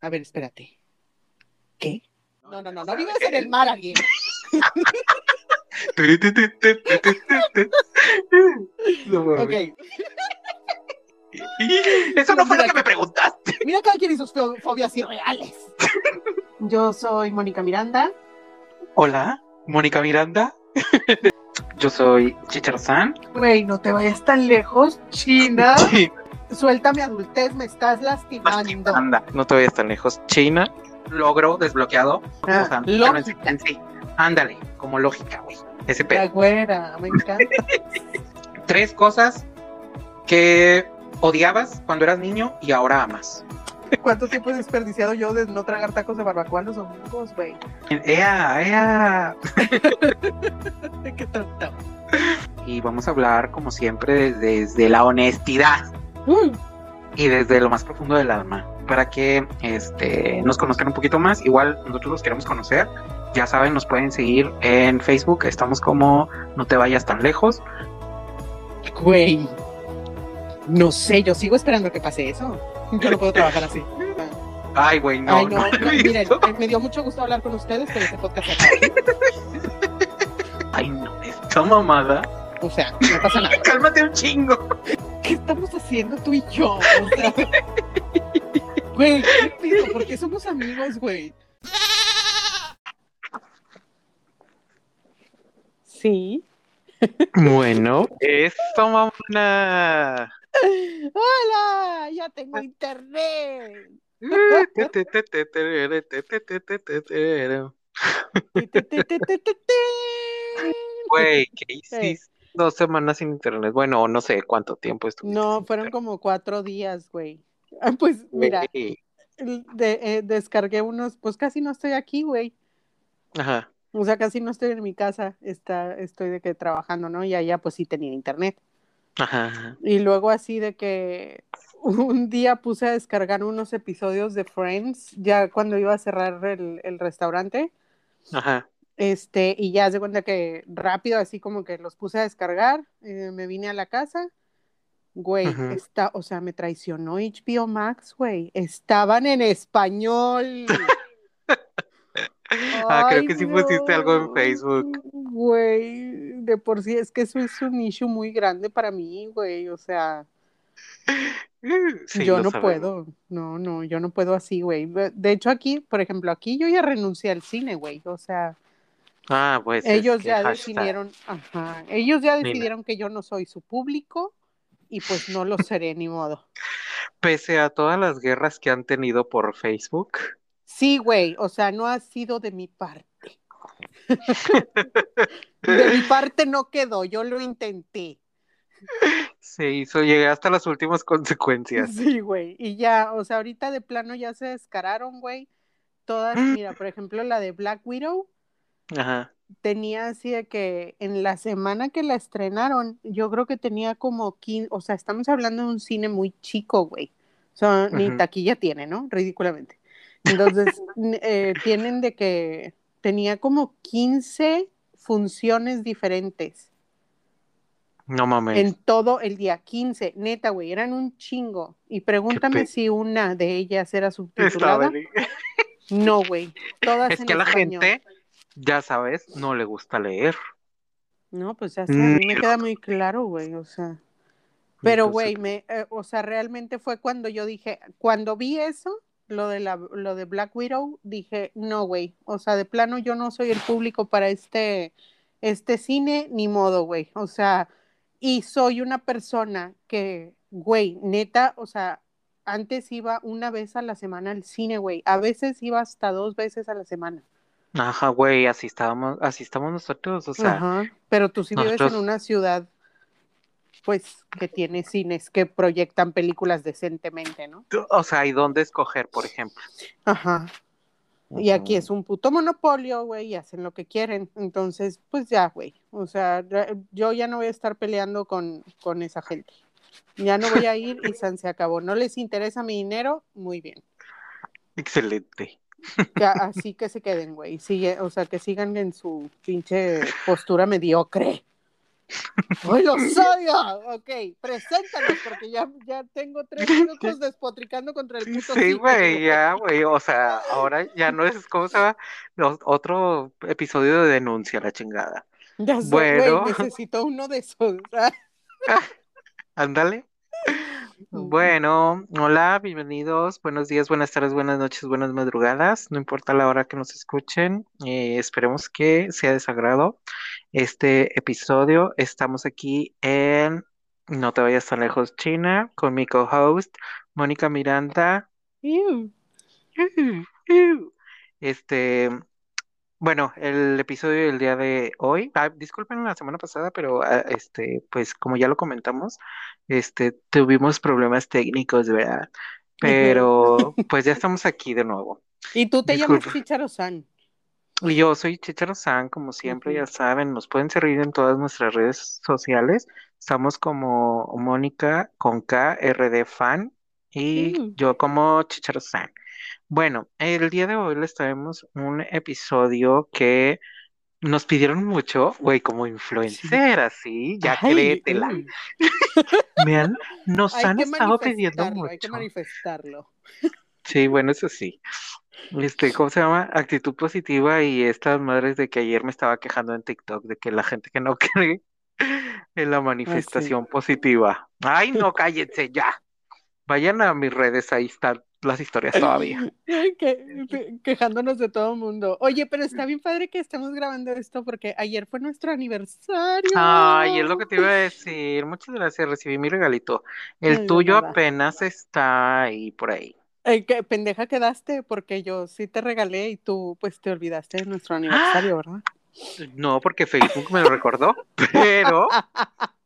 A ver, espérate. ¿Qué? No, no, no, no vives en el mar, alguien. ok. Eso no fue lo que me preguntaste. Mira cada quien y sus fo- fobias irreales. Yo soy Mónica Miranda. Hola, Mónica Miranda. Yo soy Chicharzán. Güey, no te vayas tan lejos, China. Suelta mi adultez, me estás lastimando. Anda, no te vayas tan lejos. China, logro desbloqueado. Ah, O sea, lógica. sí. Ándale, como lógica, güey. Ese La pedo. güera, me encanta. Tres cosas que odiabas cuando eras niño y ahora amas. ¿Cuánto tiempo he desperdiciado yo de no tragar tacos de barbacoa los domingos, güey? ¡Ea, ea! Qué tonto. Y vamos a hablar, como siempre, desde la honestidad Mm. y desde lo más profundo del alma. Para que este, nos conozcan un poquito más. Igual nosotros los queremos conocer. Ya saben, nos pueden seguir en Facebook. Estamos como No te vayas tan lejos. Güey. No sé, yo sigo esperando que pase eso. Yo no puedo trabajar así. Ay, güey, no. Ay, no, no no, miren, eh, me dio mucho gusto hablar con ustedes, pero este podcast acaba. Ay, no, esta mamada. O sea, no pasa nada. Cálmate un chingo. ¿Qué estamos haciendo tú y yo? O sea, güey, ¿qué pido? ¿Por qué somos amigos, güey? Sí. Bueno, eso, mamona. ¡Hola! Ya tengo internet. Güey, ¿qué hiciste? Dos semanas sin internet. Bueno, no sé cuánto tiempo estuviste. No, fueron como cuatro días, güey. Ah, Pues mira, de- eh, descargué unos, pues casi no estoy aquí, güey. Ajá. O sea, casi no estoy en mi casa, está, estoy de que trabajando, ¿no? Y allá pues sí tenía internet. Ajá. ajá. Y luego así de que un día puse a descargar unos episodios de Friends, ya cuando iba a cerrar el, el restaurante, Ajá. Este, y ya se cuenta que rápido así como que los puse a descargar, eh, me vine a la casa, güey, está, o sea, me traicionó HBO Max, güey, estaban en español. Ah, creo que sí pusiste algo en Facebook. Güey, de por sí es que eso es un issue muy grande para mí, güey, o sea, Sí, yo no sabemos. puedo, no, no, yo no puedo así, güey. De hecho aquí, por ejemplo, aquí yo ya renuncié al cine, güey, o sea, Ah, pues. es ellos que ya hashtag. decidieron, ajá, ellos ya Nina. decidieron que yo no soy su público y pues no lo seré ni modo. Pese a todas las guerras que han tenido por Facebook. Sí, güey, o sea, no ha sido de mi parte. De mi parte no quedó, yo lo intenté. Se hizo, llegué hasta las últimas consecuencias. Sí, güey. Y ya, o sea, ahorita de plano ya se descararon, güey. Todas, mira, por ejemplo, la de Black Widow Ajá. tenía así de que en la semana que la estrenaron, yo creo que tenía como 15, o sea, estamos hablando de un cine muy chico, güey. O sea, ni taquilla tiene, ¿no? Ridículamente. Entonces, eh, tienen de que tenía como 15 funciones diferentes No mames. en todo el día, 15, neta, güey, eran un chingo. Y pregúntame si una de ellas era subtitulada. No, güey, todas Es en que la español. gente, ya sabes, no le gusta leer. No, pues ya sé, a mí me queda muy claro, güey, o sea. Pero, güey, me, eh, o sea, realmente fue cuando yo dije, cuando vi eso, lo de la, lo de Black Widow, dije, no, güey, o sea, de plano yo no soy el público para este, este cine, ni modo, güey, o sea, y soy una persona que, güey, neta, o sea, antes iba una vez a la semana al cine, güey, a veces iba hasta dos veces a la semana. Ajá, güey, así estábamos, así estamos nosotros, o sea, Ajá, pero tú sí vives en una ciudad, pues, que tiene cines que proyectan películas decentemente, ¿no? o sea, ¿y dónde escoger, por ejemplo? Ajá. Y aquí es un puto monopolio, güey, y hacen lo que quieren. Entonces, pues ya, güey. O sea, yo ya no voy a estar peleando con, con esa gente. Ya no voy a ir y san se acabó. No les interesa mi dinero, muy bien. Excelente. Que- así que se queden, güey. Sigue, o sea, que sigan en su pinche postura mediocre. ¡Ay, los odio! Ok, preséntalos porque ya, ya tengo tres minutos despotricando contra el puto Sí, güey, ya, güey, o sea, ahora ya no es, ¿cómo se llama? Los- otro episodio de denuncia, la chingada. Ya sé, Bueno. necesito uno de esos. Ah, Ándale. Bueno, hola, bienvenidos, buenos días, buenas tardes, buenas noches, buenas madrugadas, no importa la hora que nos escuchen, eh, esperemos que sea de su agrado este episodio. Estamos aquí en No te vayas tan lejos, China, con mi co-host, Mónica Miranda. Este, bueno, el episodio del día de hoy, ah, disculpen la semana pasada, pero ah, este, pues como ya lo comentamos, este, tuvimos problemas técnicos, ¿verdad? Pero pues ya estamos aquí de nuevo. Y tú te llamas Disculpa. Chicharo-san. Y yo soy Chicharo San, como siempre, ya saben, nos pueden seguir en todas nuestras redes sociales. Estamos como Mónica con K, RD Fan, y Mm. yo como Chicharo San. Bueno, el día de hoy les traemos un episodio que nos pidieron mucho, güey, como influencer, así, ya Ay, créetela. mm. Me han- nos Hay han estado pidiendo manifestarlo, hay que mucho. manifestarlo. Sí, bueno, eso sí. Este, ¿cómo se llama? Actitud positiva y estas madres de que ayer me estaba quejando en TikTok de que la gente que no cree en la manifestación positiva. Ay, no, cállense ya. Vayan a mis redes, ahí están las historias todavía. Que- quejándonos de todo el mundo. Oye, pero está bien padre que estemos grabando esto porque ayer fue nuestro aniversario. Ay, es lo que te iba a decir. Muchas gracias, recibí mi regalito. El Ay, tuyo apenas está ahí por ahí. Ay, qué pendeja quedaste porque yo sí te regalé y tú pues te olvidaste de nuestro aniversario, ¿verdad? No, porque Facebook me lo recordó, pero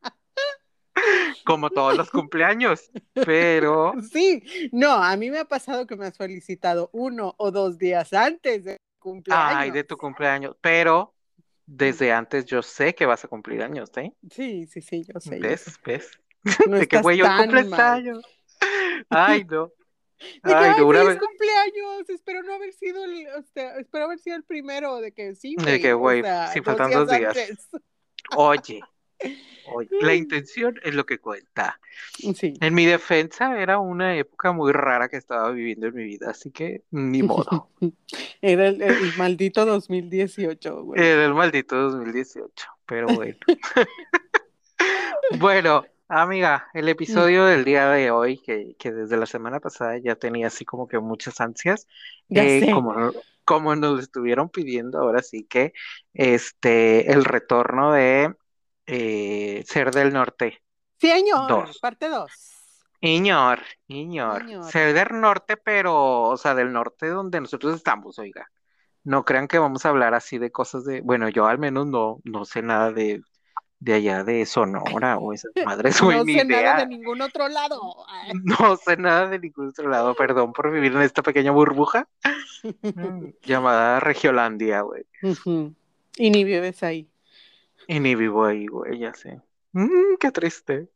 como todos los cumpleaños, pero Sí, no, a mí me ha pasado que me has felicitado uno o dos días antes de cumpleaños. Ay, de tu cumpleaños. Pero desde antes yo sé que vas a cumplir años, ¿eh? Sí, sí, sí, yo sé. yo sé. ¿Ves? ¿Ves? No De que, güey, tan cumples años. Ay, no. De que, Ay, ay, no, feliz vez. cumpleaños, espero no haber sido el, o sea, espero haber sido el primero, de que sí, De que, o güey, sea, sí, dos faltan dos días. antes. Oye, la intención es lo que cuenta. Sí. En mi defensa era una época muy rara que estaba viviendo en mi vida, así que ni modo. Era el, el maldito 2018, güey. Era el maldito 2018, pero bueno. Bueno, amiga, el episodio del día de hoy, que, que desde la semana pasada ya tenía así como que muchas ansias, Ya eh, sé. como, como nos estuvieron pidiendo, ahora sí que este el retorno de eh, Ser del Norte. Sí, señor, Dos. parte 2. Iñor, Iñor. Iñor. Ser del norte, pero, o sea, del norte donde nosotros estamos, oiga. No crean que vamos a hablar así de cosas de, bueno, yo al menos no, no sé nada de, de allá de Sonora o esas madres, güey, No ni sé nada de ningún otro lado. No sé nada de ningún otro lado, perdón por vivir en esta pequeña burbuja llamada Regiolandia, güey. Y ni vives ahí, Y ni vivo ahí, güey, ya sé. Mm, qué triste.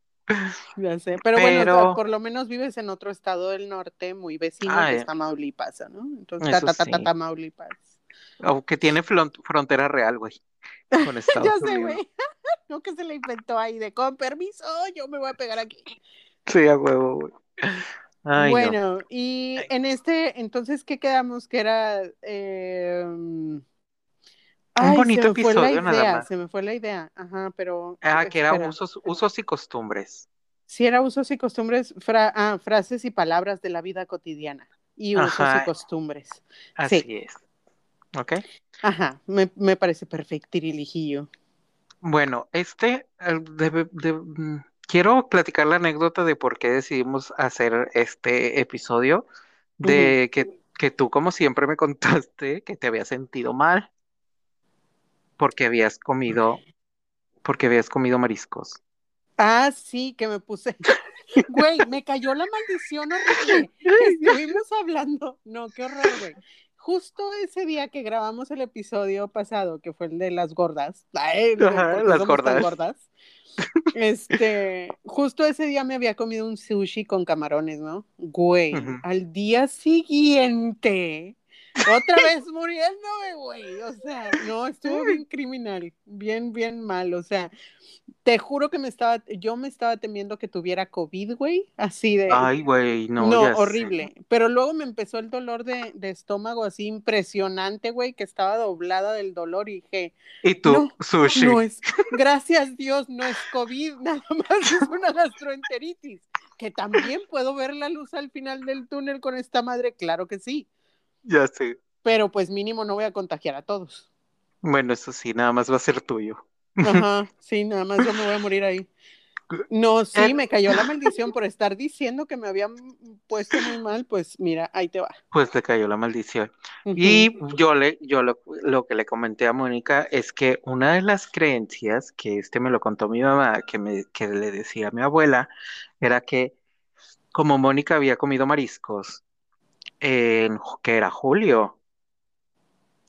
ya sé. Pero, bueno, o sea, por lo menos vives en otro estado del norte muy vecino, Ah, que ya. es Tamaulipas, ¿no? Entonces, ta, ta, ta, sí. Tamaulipas. Aunque tiene frontera real, güey, con Estados Ya sé, güey. No que se le inventó ahí de con permiso, yo me voy a pegar aquí. Sí, a huevo, güey. Ay, no. bueno, y Ay. en este, entonces, ¿qué quedamos? Que era. eh, bonito se me fue la episodio, nada idea, más. se me fue la idea. Ajá, pero. Ah, que era usos, usos y costumbres. Sí, era usos y costumbres, fra- ah, frases y palabras de la vida cotidiana. Y usos Ajá. y costumbres. Así Sí. es. ¿Ok? Ajá, me, me parece perfecto, Tirilijillo. Bueno, este, eh, de- mm, quiero platicar la anécdota de por qué decidimos hacer este episodio, de que, que tú, como siempre, me contaste que te habías sentido mal porque habías comido, porque habías comido mariscos. Ah, sí, que me puse. Güey, me cayó la maldición horrible. Estuvimos hablando. No, qué horror, güey. Justo ese día que grabamos el episodio pasado, que fue el de las gordas, ay, Ajá, ¿por qué las gordas. gordas? Este, justo ese día me había comido un sushi con camarones, ¿no? Güey, al día siguiente, Otra vez muriéndome, güey. O sea, no, estuvo bien criminal, bien, bien mal. O sea, te juro que me estaba, yo me estaba temiendo que tuviera COVID, güey. Así de. Ay, güey, no. No, horrible. Pero luego me empezó el dolor de, de estómago así impresionante, güey, que estaba doblada del dolor y dije, Y tú, No, sushi. no es, gracias Dios, no es COVID, nada más es una gastroenteritis. Que también puedo ver la luz al final del túnel con esta madre, claro que sí. Ya sé. Pero pues mínimo no voy a contagiar a todos. Bueno, eso sí, nada más va a ser tuyo. Ajá, sí, nada más yo me voy a morir ahí. No, sí, me cayó la maldición por estar diciendo que me habían puesto muy mal, pues mira, ahí te va. Pues te cayó la maldición. Y yo le, yo lo, lo que le comenté a Mónica es que una de las creencias que este me lo contó mi mamá, que me, que le decía a mi abuela, era que como Mónica había comido mariscos en que era julio,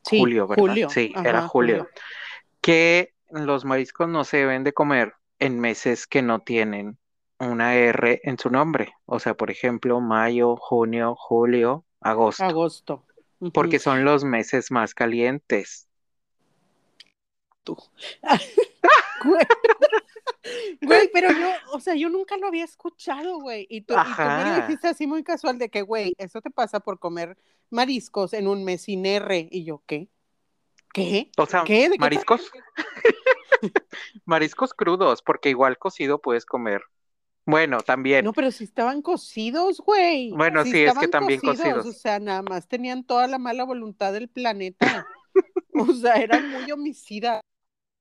Sí, julio, ¿verdad? julio, Sí, ajá, era julio, que los mariscos no se deben de comer en meses que no tienen una R en su nombre. O sea, por ejemplo, mayo, junio, julio, agosto. Agosto. Porque son los meses más calientes. tú. Güey. Güey, pero yo, o sea, yo nunca lo había escuchado, güey. Y tú, y tú me lo dijiste así muy casual de que, güey, eso te pasa por comer mariscos en un mes sin R. Y yo, ¿qué? ¿Qué? O sea, ¿Qué? ¿De qué mariscos, mariscos crudos, porque igual cocido puedes comer. Bueno, también. No, pero si estaban cocidos, güey. Bueno, Si sí, es que también cocidos. O sea, nada más tenían toda la mala voluntad del planeta. O sea, eran muy homicidas.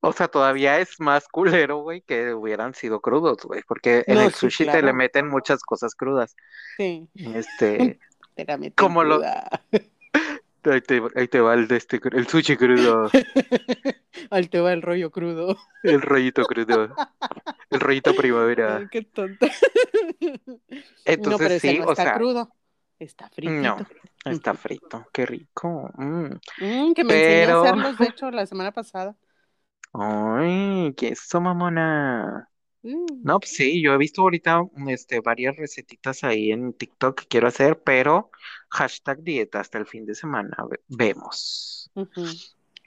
O sea, todavía es más culero, güey, que hubieran sido crudos, güey, porque en No, el sí, sushi te le meten muchas cosas crudas. Sí. Este, Te la Como lo- ahí te, ahí te va el, de este, el sushi crudo, Ahí te va el rollo crudo. el rollito crudo, el rollito primavera. Ay, qué tonta. Entonces no, pero sí, no o está sea, crudo. Está frito. no, está frito, qué rico. mm. que me enseñé a Pero- hacerlos, de hecho, la semana pasada. Ay, qué eso, mamona. Mm. No, pues sí, yo he visto ahorita este, varias recetitas ahí en TikTok que quiero hacer, pero hashtag dieta hasta el fin de semana, ve- vemos. Ujú. Muy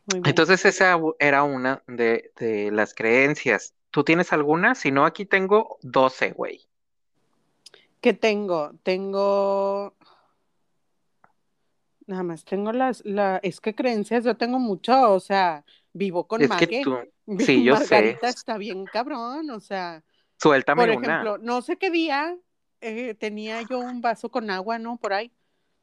bien. Entonces esa u- era una de, de las creencias. ¿Tú tienes alguna? Si no, aquí tengo 12, güey. ¿Qué tengo? Tengo. Nada más tengo las, la, es que creencias, yo tengo mucho, o sea, vivo con Es que Mague. tú, sí, yo sé. Margarita está bien cabrón, o sea, suéltame por una. ejemplo, no sé qué día eh, tenía yo un vaso con agua, ¿no? Por ahí.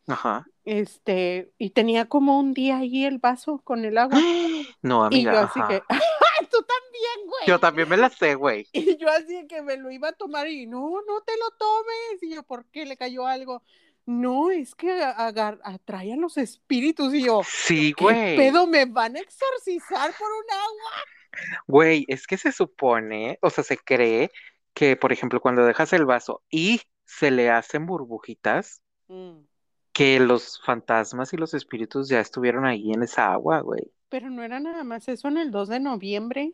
Ajá. Este, y tenía como un día ahí el vaso con el agua. No, Y yo amiga, así ajá. que, tú también, güey. Yo también me la sé, güey. Y yo así que me lo iba a tomar y no, no te lo tomes. Y yo, ¿por qué le cayó algo? No, es que agar- atrae a los espíritus. Y yo, Sí, ¿qué güey. pedo? ¿Me van a exorcizar por un agua? Güey, es que se supone, o sea, se cree que, por ejemplo, cuando dejas el vaso y se le hacen burbujitas, Mm, que los fantasmas y los espíritus ya estuvieron ahí en esa agua, güey. Pero no era nada más eso en el 2 de noviembre.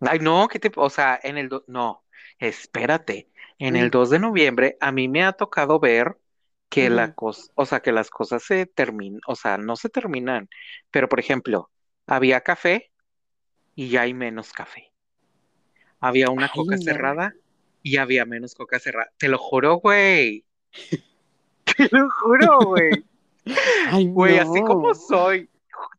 Ay, no, ¿qué te, o sea, en el, do- no, espérate, en el Mm. 2 de noviembre a mí me ha tocado ver que la Ujú. cosa, o sea, que las cosas se terminan, o sea, no se terminan, pero por ejemplo, había café y ya hay menos café. Había una Ay, coca cerrada y había menos coca cerrada. Te lo juro, güey. Te lo juro, güey. Ay, Güey, así como soy,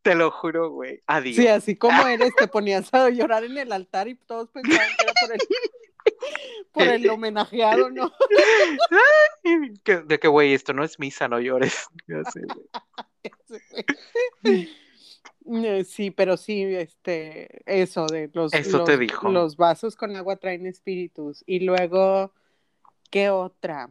te lo juro, güey. Adiós. Sí, así como eres, te ponías a llorar en el altar y todos pensaban que era por el, por el homenajeado, ¿no? De que, güey, esto no es misa, no llores. Ya sé, güey. Eh, Sí, pero sí, este, eso de los, Eso los, te dijo. los vasos con agua traen espíritus. Y luego, ¿qué otra?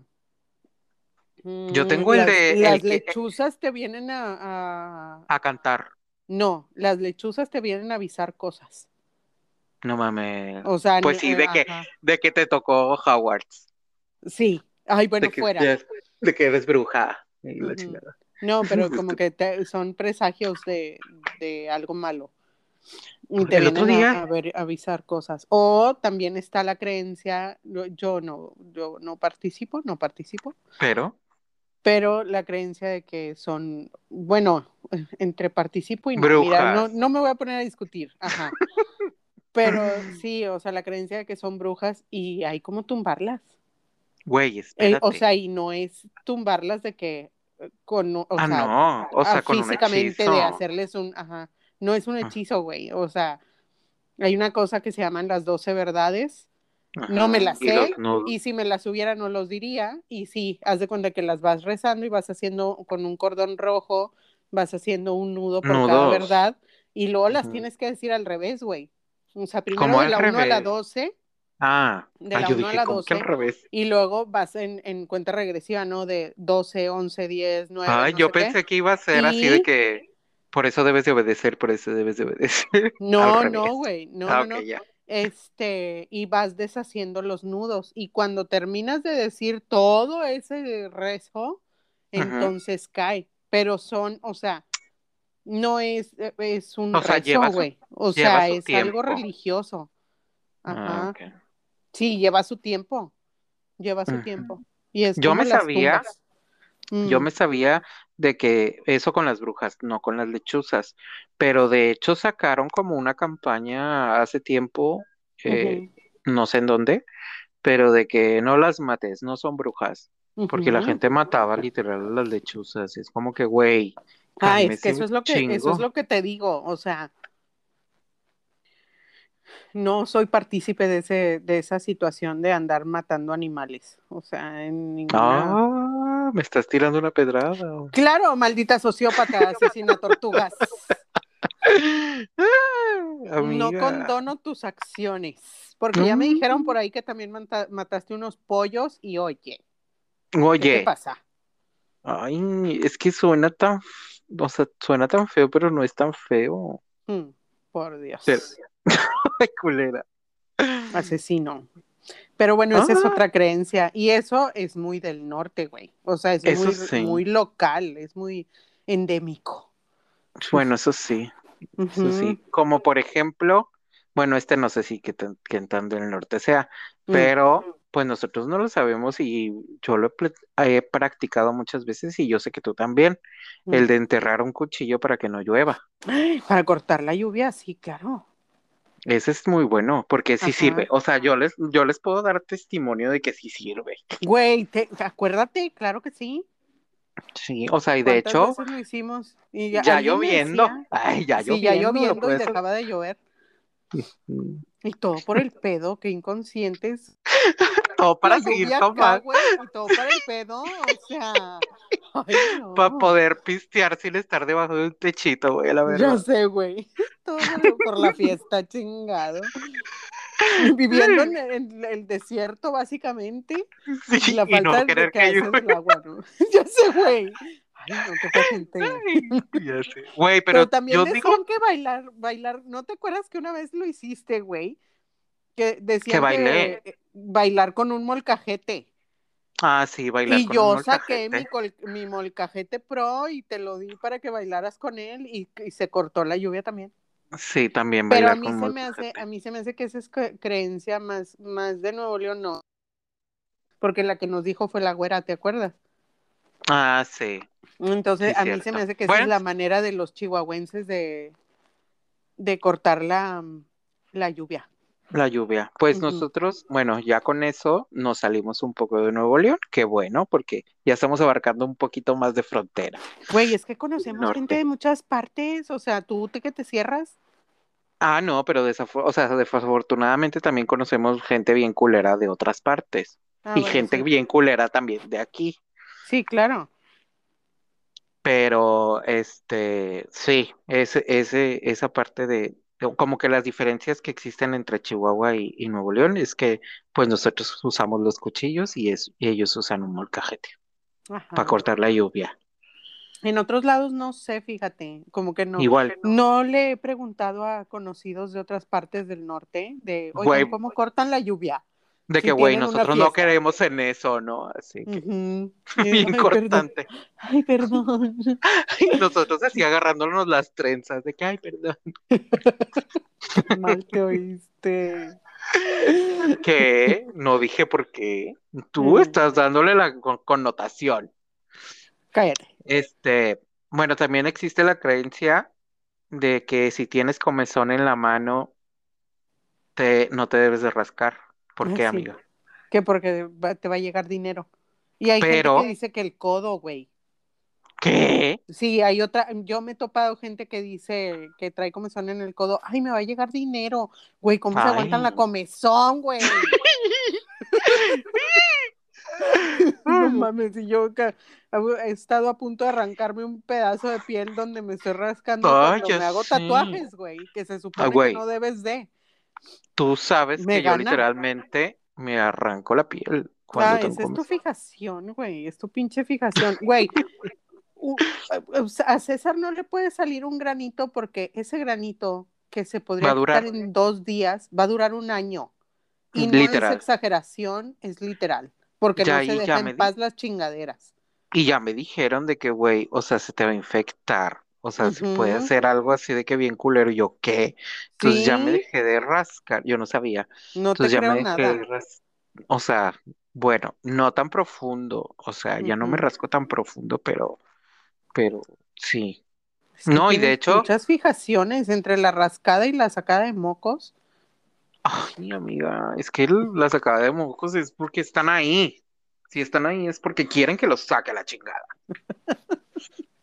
Yo Mm, tengo el de- Las el que- lechuzas te vienen a, a- A cantar. No, las lechuzas te vienen a avisar cosas. No mames. O sea, Pues sí, eh, de que, ajá. de que te tocó Hogwarts. Sí. Ay, bueno, de que, fuera. de que eres bruja. Y la. No, pero como que te- son presagios de, de algo malo. Y te El otro vienen a- día- a, ver, avisar cosas. O también está la creencia, yo- no, yo no participo, no participo, Pero, pero la creencia de que son, bueno, entre participo y no, mira, no, no me voy a poner a discutir, ajá. Pero sí, o sea, la creencia de que son brujas y hay como tumbarlas. Güey, Eh, espérate. o sea, y no es tumbarlas de que eh, con, o ah, sea, no, o sea, con físicamente de hacerles un, ajá, no es un Ah. hechizo, güey, o sea, hay una cosa que se llaman las 12 verdades, no me las sé, y si me las hubiera no los diría, y sí, haz de cuenta que las vas rezando y vas haciendo con un cordón rojo, vas haciendo un nudo por cada verdad, y luego las tienes que decir al revés, güey. O sea, primero de la 1 a la revés. 12 Ah, de ah, la yo uno a dije, la ¿cómo que al 12? revés? y luego vas en, en cuenta regresiva, ¿no? De 12, 11, 10, 9, Ay, no yo sé qué. pensé que iba a ser así de Y- que por eso debes de obedecer, por eso debes de obedecer. No, no, güey, no, ah, no, ok, no. Este, y vas deshaciendo los nudos. Y cuando terminas de decir todo ese rezo, entonces cae. Pero son, o sea, no es, eh, es un O sea, rezo, güey. O sea, es algo religioso. Ah. Sí, lleva su tiempo. Lleva su tiempo. Y es Yo me sabía- tumbas. Mm, Yo me sabía de que eso con las brujas, no con las lechuzas, pero de hecho sacaron como una campaña hace tiempo, eh, no sé en dónde, pero de que no las mates, no son brujas, porque la gente mataba literal a las lechuzas, es como que, güey, Ah, es que eso es lo que, eso es lo que te digo, o sea, no soy partícipe de ese, de esa situación de andar matando animales, o sea, en ninguna. Ah, me estás tirando una pedrada. Claro, maldita sociópata, asesina tortugas. No condono tus acciones, porque ya me dijeron por ahí que también mata- mataste unos pollos y oye, ¿qué te Oye, pasa? ay, es que suena tan, o sea, suena tan feo, pero no es tan feo. Mm, por Dios, Pero- culera. asesino. Pero bueno, esa es Ah. otra creencia y eso es muy del norte, güey. O sea, es muy, sí. muy local, es muy endémico. Bueno, eso sí, eso sí. Como por ejemplo, bueno, este no sé si que, que tanto en el norte sea, mm, pero pues nosotros no lo sabemos y yo lo he, practicado muchas veces y yo sé que tú también, mm. el de enterrar un cuchillo para que no llueva. Ay, Para cortar la lluvia, sí, claro. Ese es muy bueno, porque sí Ajá. sirve. O sea, yo les, yo les puedo dar testimonio de que sí sirve. Güey, te- acuérdate, claro que sí. Sí, o sea, y de ¿Cuántas hecho, veces lo hicimos? Y ya lloviendo. decía- Ay, ya sí, lloviendo. ya lo lloviendo y dejaba de llover. Y todo por el pedo, que inconscientes. Todo para La seguir tomando, y todo para el pedo, o sea. Ay, no. para poder pistear sin estar debajo de un techito, güey, la Ya verdad. sé, güey. Todo por, la fiesta, chingado. Viviendo en el, en el desierto, básicamente. y Sí, la y no falta de querer que que el agua, ¿no? ya sé, güey. Ay, no. Güey, Pero, pero también yo decían digo que bailar, bailar, ¿no te acuerdas que una vez lo hiciste, güey? Que decían Que bailé. que, bailar con un molcajete. Ah, sí, bailar Y con yo un saqué mi, molcajete. col- mi molcajete pro y te lo di para que bailaras con él y, y se cortó la lluvia también. Sí, también Pero a mí con se me hace, molcajete. a mí se me hace que esa es cre- creencia más, más de Nuevo León, no. Porque la que nos dijo fue la güera, ¿te acuerdas? Ah, sí. Entonces, Sí, a mí se me hace que esa es la manera de los chihuahuenses de, de cortar la, la lluvia. La lluvia. Pues nosotros, bueno, ya con eso nos salimos un poco de Nuevo León, qué bueno, porque ya estamos abarcando un poquito más de frontera. Güey, es que conocemos norte. gente de muchas partes, o sea, tú te que te cierras. Ah, no, pero o sea, desafortunadamente también conocemos gente bien culera de otras partes Ah, y bueno, gente sí. bien culera también de aquí. Sí, claro. Pero, este, sí, ese, ese, esa parte de, como que las diferencias que existen entre Chihuahua y, y Nuevo León es que, pues nosotros usamos los cuchillos y, es, y ellos usan un molcajete Ajá. para cortar la lluvia. En otros lados no sé, fíjate, como que no. Igual, No le he preguntado a conocidos de otras partes del norte de, Güey. ¿cómo cortan la lluvia? De que, güey, nosotros no queremos en eso, ¿no? Así que, Ujú. bien Ay, perdón. cortante. Ay, perdón. Y nosotros así agarrándonos las trenzas de que, ay, perdón. Mal te oíste. Que no dije por qué. Tú estás dándole la con- connotación. Cállate. Este, bueno, también existe la creencia de que si tienes comezón en la mano, te, no te debes de rascar. ¿Por Ah, qué, sí. amiga? Que porque te va a llegar dinero. Y hay Pero- gente que dice que el codo, güey. ¿Qué? Sí, hay otra, yo me he topado gente que dice que trae comezón en el codo, ay, me va a llegar dinero, güey, ¿cómo se aguantan la comezón, güey? No mames, y yo he estado a punto de arrancarme un pedazo de piel donde me estoy rascando Ay, me hago sé. tatuajes, güey, que se supone que güey. no debes de. Tú sabes Me que yo literalmente me arranco la piel cuando Ah, esa es tu fijación, güey, es tu pinche fijación, güey. A César no le puede salir un granito porque ese granito que se podría durar. en dos días va a durar un año. Y no Literal. es exageración, es literal. Porque Ya no se ahí ya deja me en di- paz las chingaderas. Y ya me dijeron de que, güey, o sea, se te va a infectar. O sea, se puede Ujú. hacer algo así de que bien culero. Y yo, ¿qué? Entonces ya me dejé de rascar. Yo no sabía. no te Entonces ya creo me dejé nada. de O sea, bueno, no tan profundo. O sea, ya no me rasco tan profundo, pero, pero sí. Es que No, y de hecho- muchas fijaciones entre la rascada y la sacada de mocos. Ay, amiga, es que la sacada de mocos es porque están ahí. Si están ahí es porque quieren que los saque a la chingada.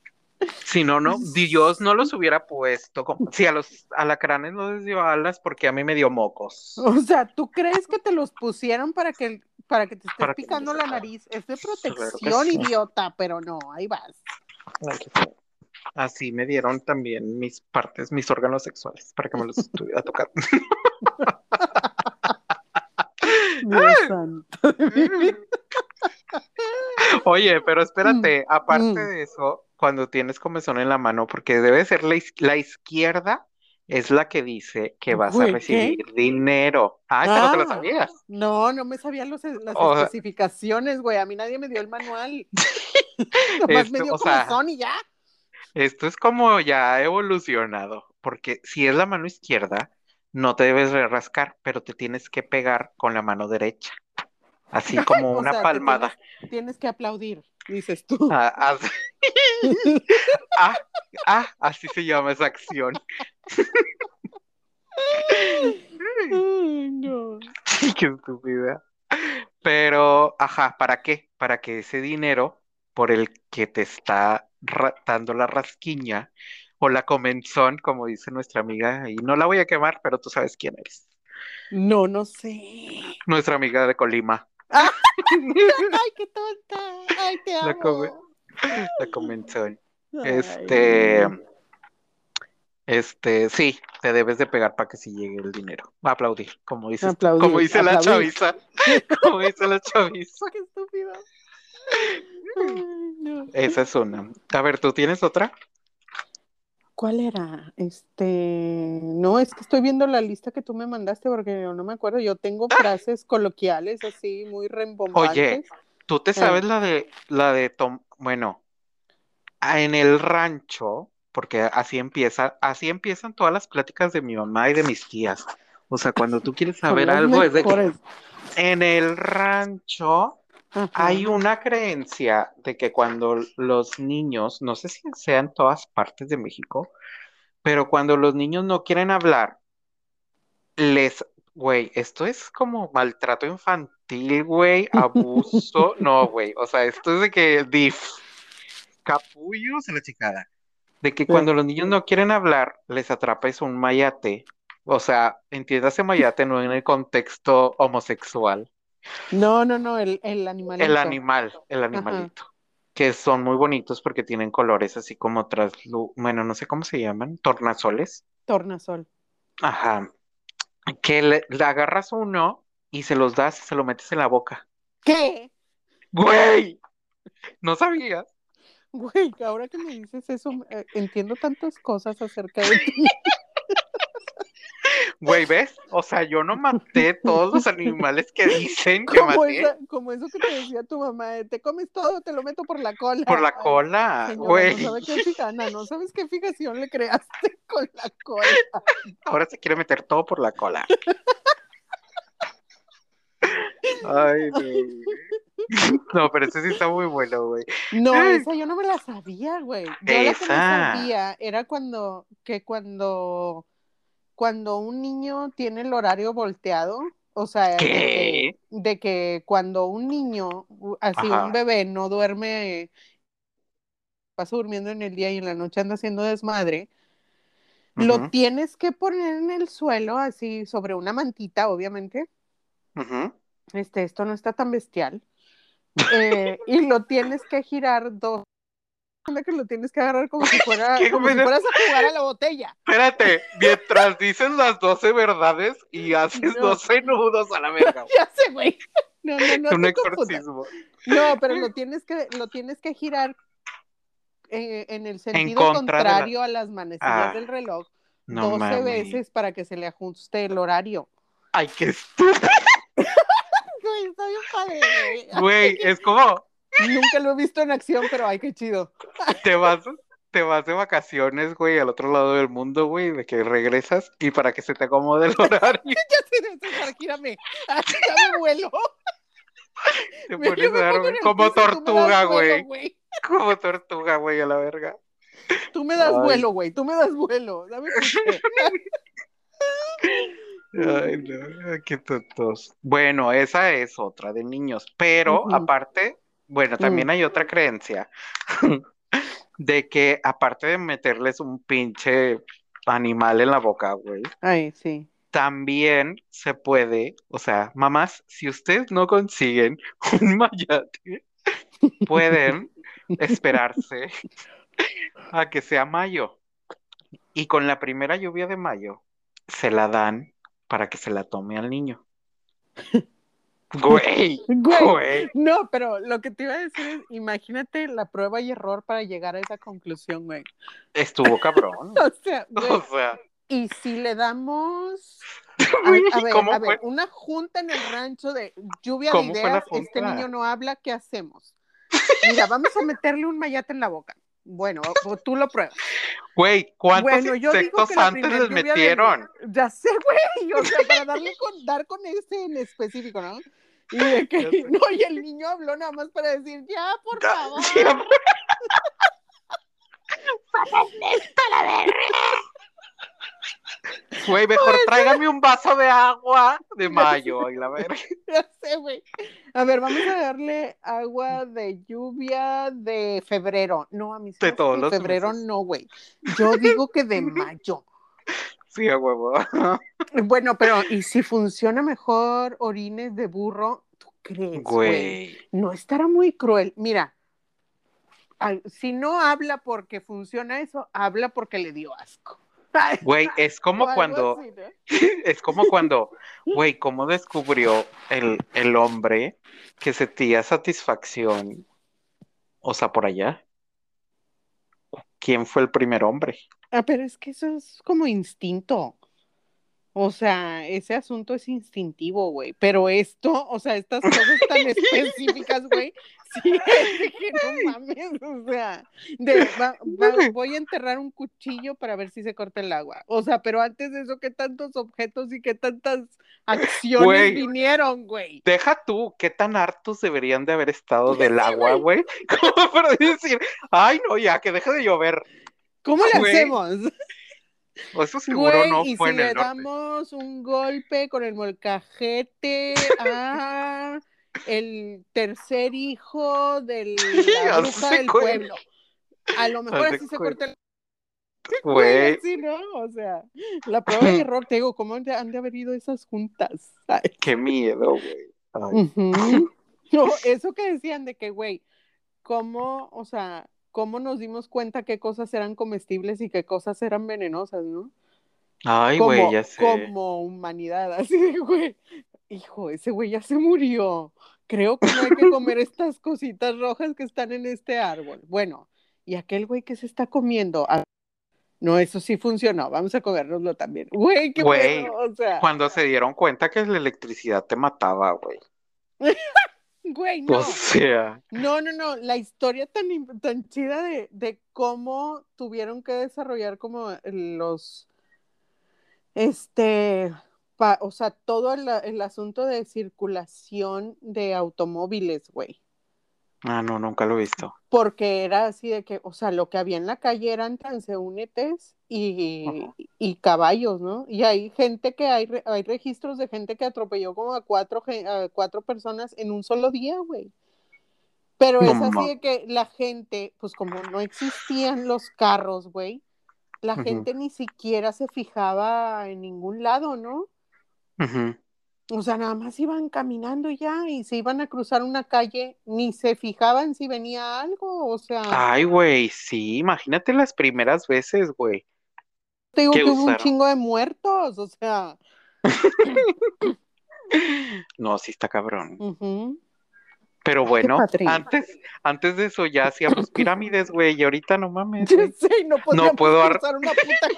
Si no, no, Dios no los hubiera puesto. Como, si a los alacranes no les dio alas, porque a mí me dio mocos. O sea, ¿tú crees que te los pusieron para que, para que te estés Para picando la nariz? Es de protección, sí. idiota, pero no, ahí vas. Así me dieron también mis partes, mis órganos sexuales, para que me los estuviera tocando. Dios santo. Oye, pero espérate, aparte mm. de eso, cuando tienes comezón en la mano, porque debe ser la, iz- la izquierda, es la que dice que vas a recibir dinero. Ah, esa no te la Ah. sabías. No, no me sabían los- las O especificaciones, güey. A mí nadie me dio el manual. Nomás me dio sea, comezón y ya. Esto es como ya ha evolucionado, porque si es la mano izquierda, no te debes de rascar, pero te tienes que pegar con la mano derecha, así como una sea, palmada. Tienes, tienes que aplaudir, dices tú. Ah, así, ah, ah, así se llama esa acción. Ay, no. Qué estúpida. Pero, ajá, ¿para qué? Para que ese dinero por el que te está dando la rasquiña o la comenzón, como dice nuestra amiga, y no la voy a quemar, pero tú sabes quién eres. No, no sé. Nuestra amiga de Colima, Ay, qué tonta. Ay, te La come- amo. la comenzón. Ay, Este, este, sí, te debes de pegar para que sí llegue el dinero. Aplaudir, como dices, tú, Aplaudir, como dice la aplaudir. chaviza, como dice la chaviza. Qué estúpido. Ay, no. Esa es una. A ver, ¿tú tienes otra? ¿Cuál era? Este, no, es que estoy viendo la lista que tú me mandaste porque yo no me acuerdo. Yo tengo frases coloquiales así muy rembombantes. ¿Tú te sabes la de la de Tom? Bueno, a- en el rancho, porque así empieza, así empiezan todas las pláticas de mi mamá y de mis tías. O sea, cuando tú quieres saber algo, es de que en el rancho Hay una creencia de que cuando los niños, no sé si sea en todas partes de México, pero cuando los niños no quieren hablar, les, güey, esto es como maltrato infantil, güey, abuso, no, güey, o sea, esto es de que dif, capullos en la chicada, de que cuando los niños no quieren hablar, les atrapes un mayate, o sea, entiéndase mayate no en el contexto homosexual, No, no, no, el, el animalito. el animal, el animalito. Que son muy bonitos porque tienen colores así como traslu, bueno, no sé cómo se llaman, tornasoles. Tornasol. Ajá. Que le, le agarras uno y se los das y se lo metes en la boca. ¿Qué? ¡Güey! ¿No sabías? Güey, ahora que me dices eso, eh, entiendo tantas cosas acerca de ti. Güey, ¿ves? O sea, yo no maté todos los animales que dicen que Como, maté esa- como eso que te decía tu mamá, te comes todo, te lo meto por la cola. por la cola, señora, güey. no sabe qué fijana, no sabes qué fijación le creaste con la cola. Ahora se quiere meter todo por la cola. Ay, no. No, pero ese sí está muy bueno, güey. No, esa yo no me la sabía, güey. Yo la que me Esa. sabía era cuando, que cuando, cuando un niño tiene el horario volteado, o sea, de que, de que cuando un niño, así Ajá. un bebé, no duerme, pasa durmiendo en el día y en la noche anda haciendo desmadre, lo tienes que poner en el suelo, así sobre una mantita, obviamente. Este, esto no está tan bestial. Eh, y lo tienes que girar dos. Que lo tienes que agarrar como si fuera, ¿Qué como si fueras a jugar a la botella. Espérate, mientras dices las 12 verdades y haces No. 12 nudos a la verga. Ya sé, güey. No, no, no. Un te confundas. exorcismo. No, pero lo tienes que, lo tienes que girar eh, en el sentido la- contrario a las manecillas Ah, del reloj No 12 mames. veces para que se le ajuste el horario. Ay, qué estúpido, Güey, está bien padre, güey. güey. Es como Nunca lo he visto en acción, pero ay, qué chido. te vas, te vas de vacaciones, güey, al otro lado del mundo, güey, de que regresas y para que se te acomode el horario, Ya sé, de César, gírame. Ah, Ya me vuelo. te Me- pones a dar, como piso tortuga, güey. Como tortuga, güey, a la verga. Tú me das Ay. vuelo, güey. Tú me das vuelo. Dame. Ay, no, qué tontos. Bueno, esa es otra de niños, pero Ujú. aparte, bueno, también hay otra creencia de que aparte de meterles un pinche animal en la boca, güey, Ay, sí. también se puede, o sea, mamás, si ustedes no consiguen un mayate, pueden esperarse a que sea mayo. Y con la primera lluvia de mayo, se la dan para que se la tome al niño. Güey, Güey. güey. No, pero lo que te iba a decir es, imagínate la prueba y error para llegar a esa conclusión, güey. Estuvo cabrón. O sea, güey, O sea, y si le damos a, güey, a ver, una junta en el rancho de lluvia de ¿Cómo fue la ideas, este niño no habla, ¿qué hacemos? Mira, vamos a meterle un mayate en la boca. Bueno, tú lo pruebas. Güey, ¿cuántos Bueno, insectos antes les de- metieron? Ya sé, güey, o sea, para darle con, dar con ese en específico, ¿no? Y de que, no, y el niño habló nada más para decir, ya, por Ya, favor. siempre. Güey, mejor tráigame un vaso de agua de mayo y la verga. Ya sé, güey. A ver, vamos a darle agua de lluvia de febrero. No, a mí se De todos que los febrero meses. no, güey. Yo digo que de mayo. Sí, a huevo. Bueno, pero ¿y si funciona mejor orines de burro? ¿Tú crees, güey? No estará muy cruel. Mira, al- si no habla porque funciona eso, habla porque le dio asco. Güey, es como cuando, es como cuando, güey, ¿cómo descubrió el, el hombre que sentía satisfacción? O sea, por allá. ¿Quién fue el primer hombre? Ah, pero es que eso es como instinto. O sea, ese asunto es instintivo, güey. Pero esto, o sea, estas cosas tan específicas, güey, sí, es que no mames, o sea, de, va- va- voy a enterrar un cuchillo para ver si se corta el agua. O sea, pero antes de eso, ¿qué tantos objetos y qué tantas acciones Güey. vinieron, güey? Deja tú, ¿qué tan hartos deberían de haber estado del agua, güey? Como para decir, ay, no, ya, que deje de llover. ¿Cómo le Güey, hacemos? O eso seguro Güey, no y fue si en le norte. damos un golpe con el molcajete a el tercer hijo de la bruja de del cuenta. pueblo. A lo mejor de así se corta el güey, ¿no? O sea, la prueba y error, te digo, ¿cómo han de, han de haber ido esas juntas? Ay, qué miedo, güey. No, eso que decían de que, güey, cómo, o sea, cómo nos dimos cuenta qué cosas eran comestibles y qué cosas eran venenosas, ¿no? Ay, güey, ya sé. como humanidad, así de, güey, hijo, ese güey ya se murió. Creo que no hay que comer estas cositas rojas que están en este árbol. Bueno, y aquel güey que se está comiendo. No, eso sí funcionó. Vamos a comérnoslo también. Güey, qué Güey, bueno. O sea, Cuando se dieron cuenta que la electricidad te mataba, güey. güey, no. O sea, No, no, no. La historia tan, tan chida de, de cómo tuvieron que desarrollar como los, este, pa- o sea, todo el, el asunto de circulación de automóviles, güey. Ah, no, nunca lo he visto. Porque era así de que, o sea, lo que había en la calle eran transeúntes y, y caballos, ¿no? Y hay gente que hay, hay registros de gente que atropelló como a cuatro, a cuatro personas en un solo día, güey. Pero No es así de que la gente, pues como no existían los carros, güey, la gente ni siquiera se fijaba en ningún lado, ¿no? Ujú. O sea, nada más iban caminando ya, y se iban a cruzar una calle, ni se fijaban si venía algo, o sea, Ay, güey, sí, imagínate las primeras veces, güey. te digo ¿qué que hubo un chingo de muertos, o sea, No, sí está cabrón. Pero bueno, antes, antes de eso ya hacíamos pirámides, güey, y ahorita no mames, no puedo ar- cruzar una puta calle.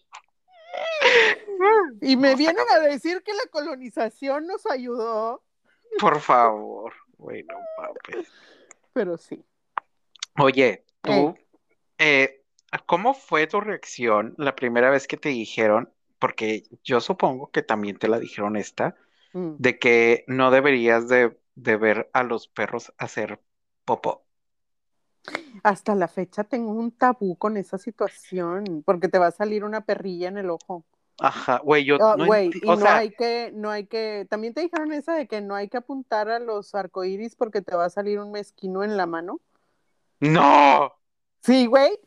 Y me vienen a decir que la colonización nos ayudó, Por favor, güey, no mames. pero sí. Oye, tú, eh, ¿cómo fue tu reacción la primera vez que te dijeron? Porque yo supongo que también te la dijeron esta, Mm. de que no deberías de, de ver a los perros hacer popó. Hasta la fecha tengo un tabú con esa situación, porque te va a salir una perrilla en el ojo. Ajá, güey, yo Ah, no güey, y o no sea, hay que, no hay que, también te dijeron esa de que no hay que apuntar a los arcoíris porque te va a salir un mezquino en la mano. no. Sí, güey.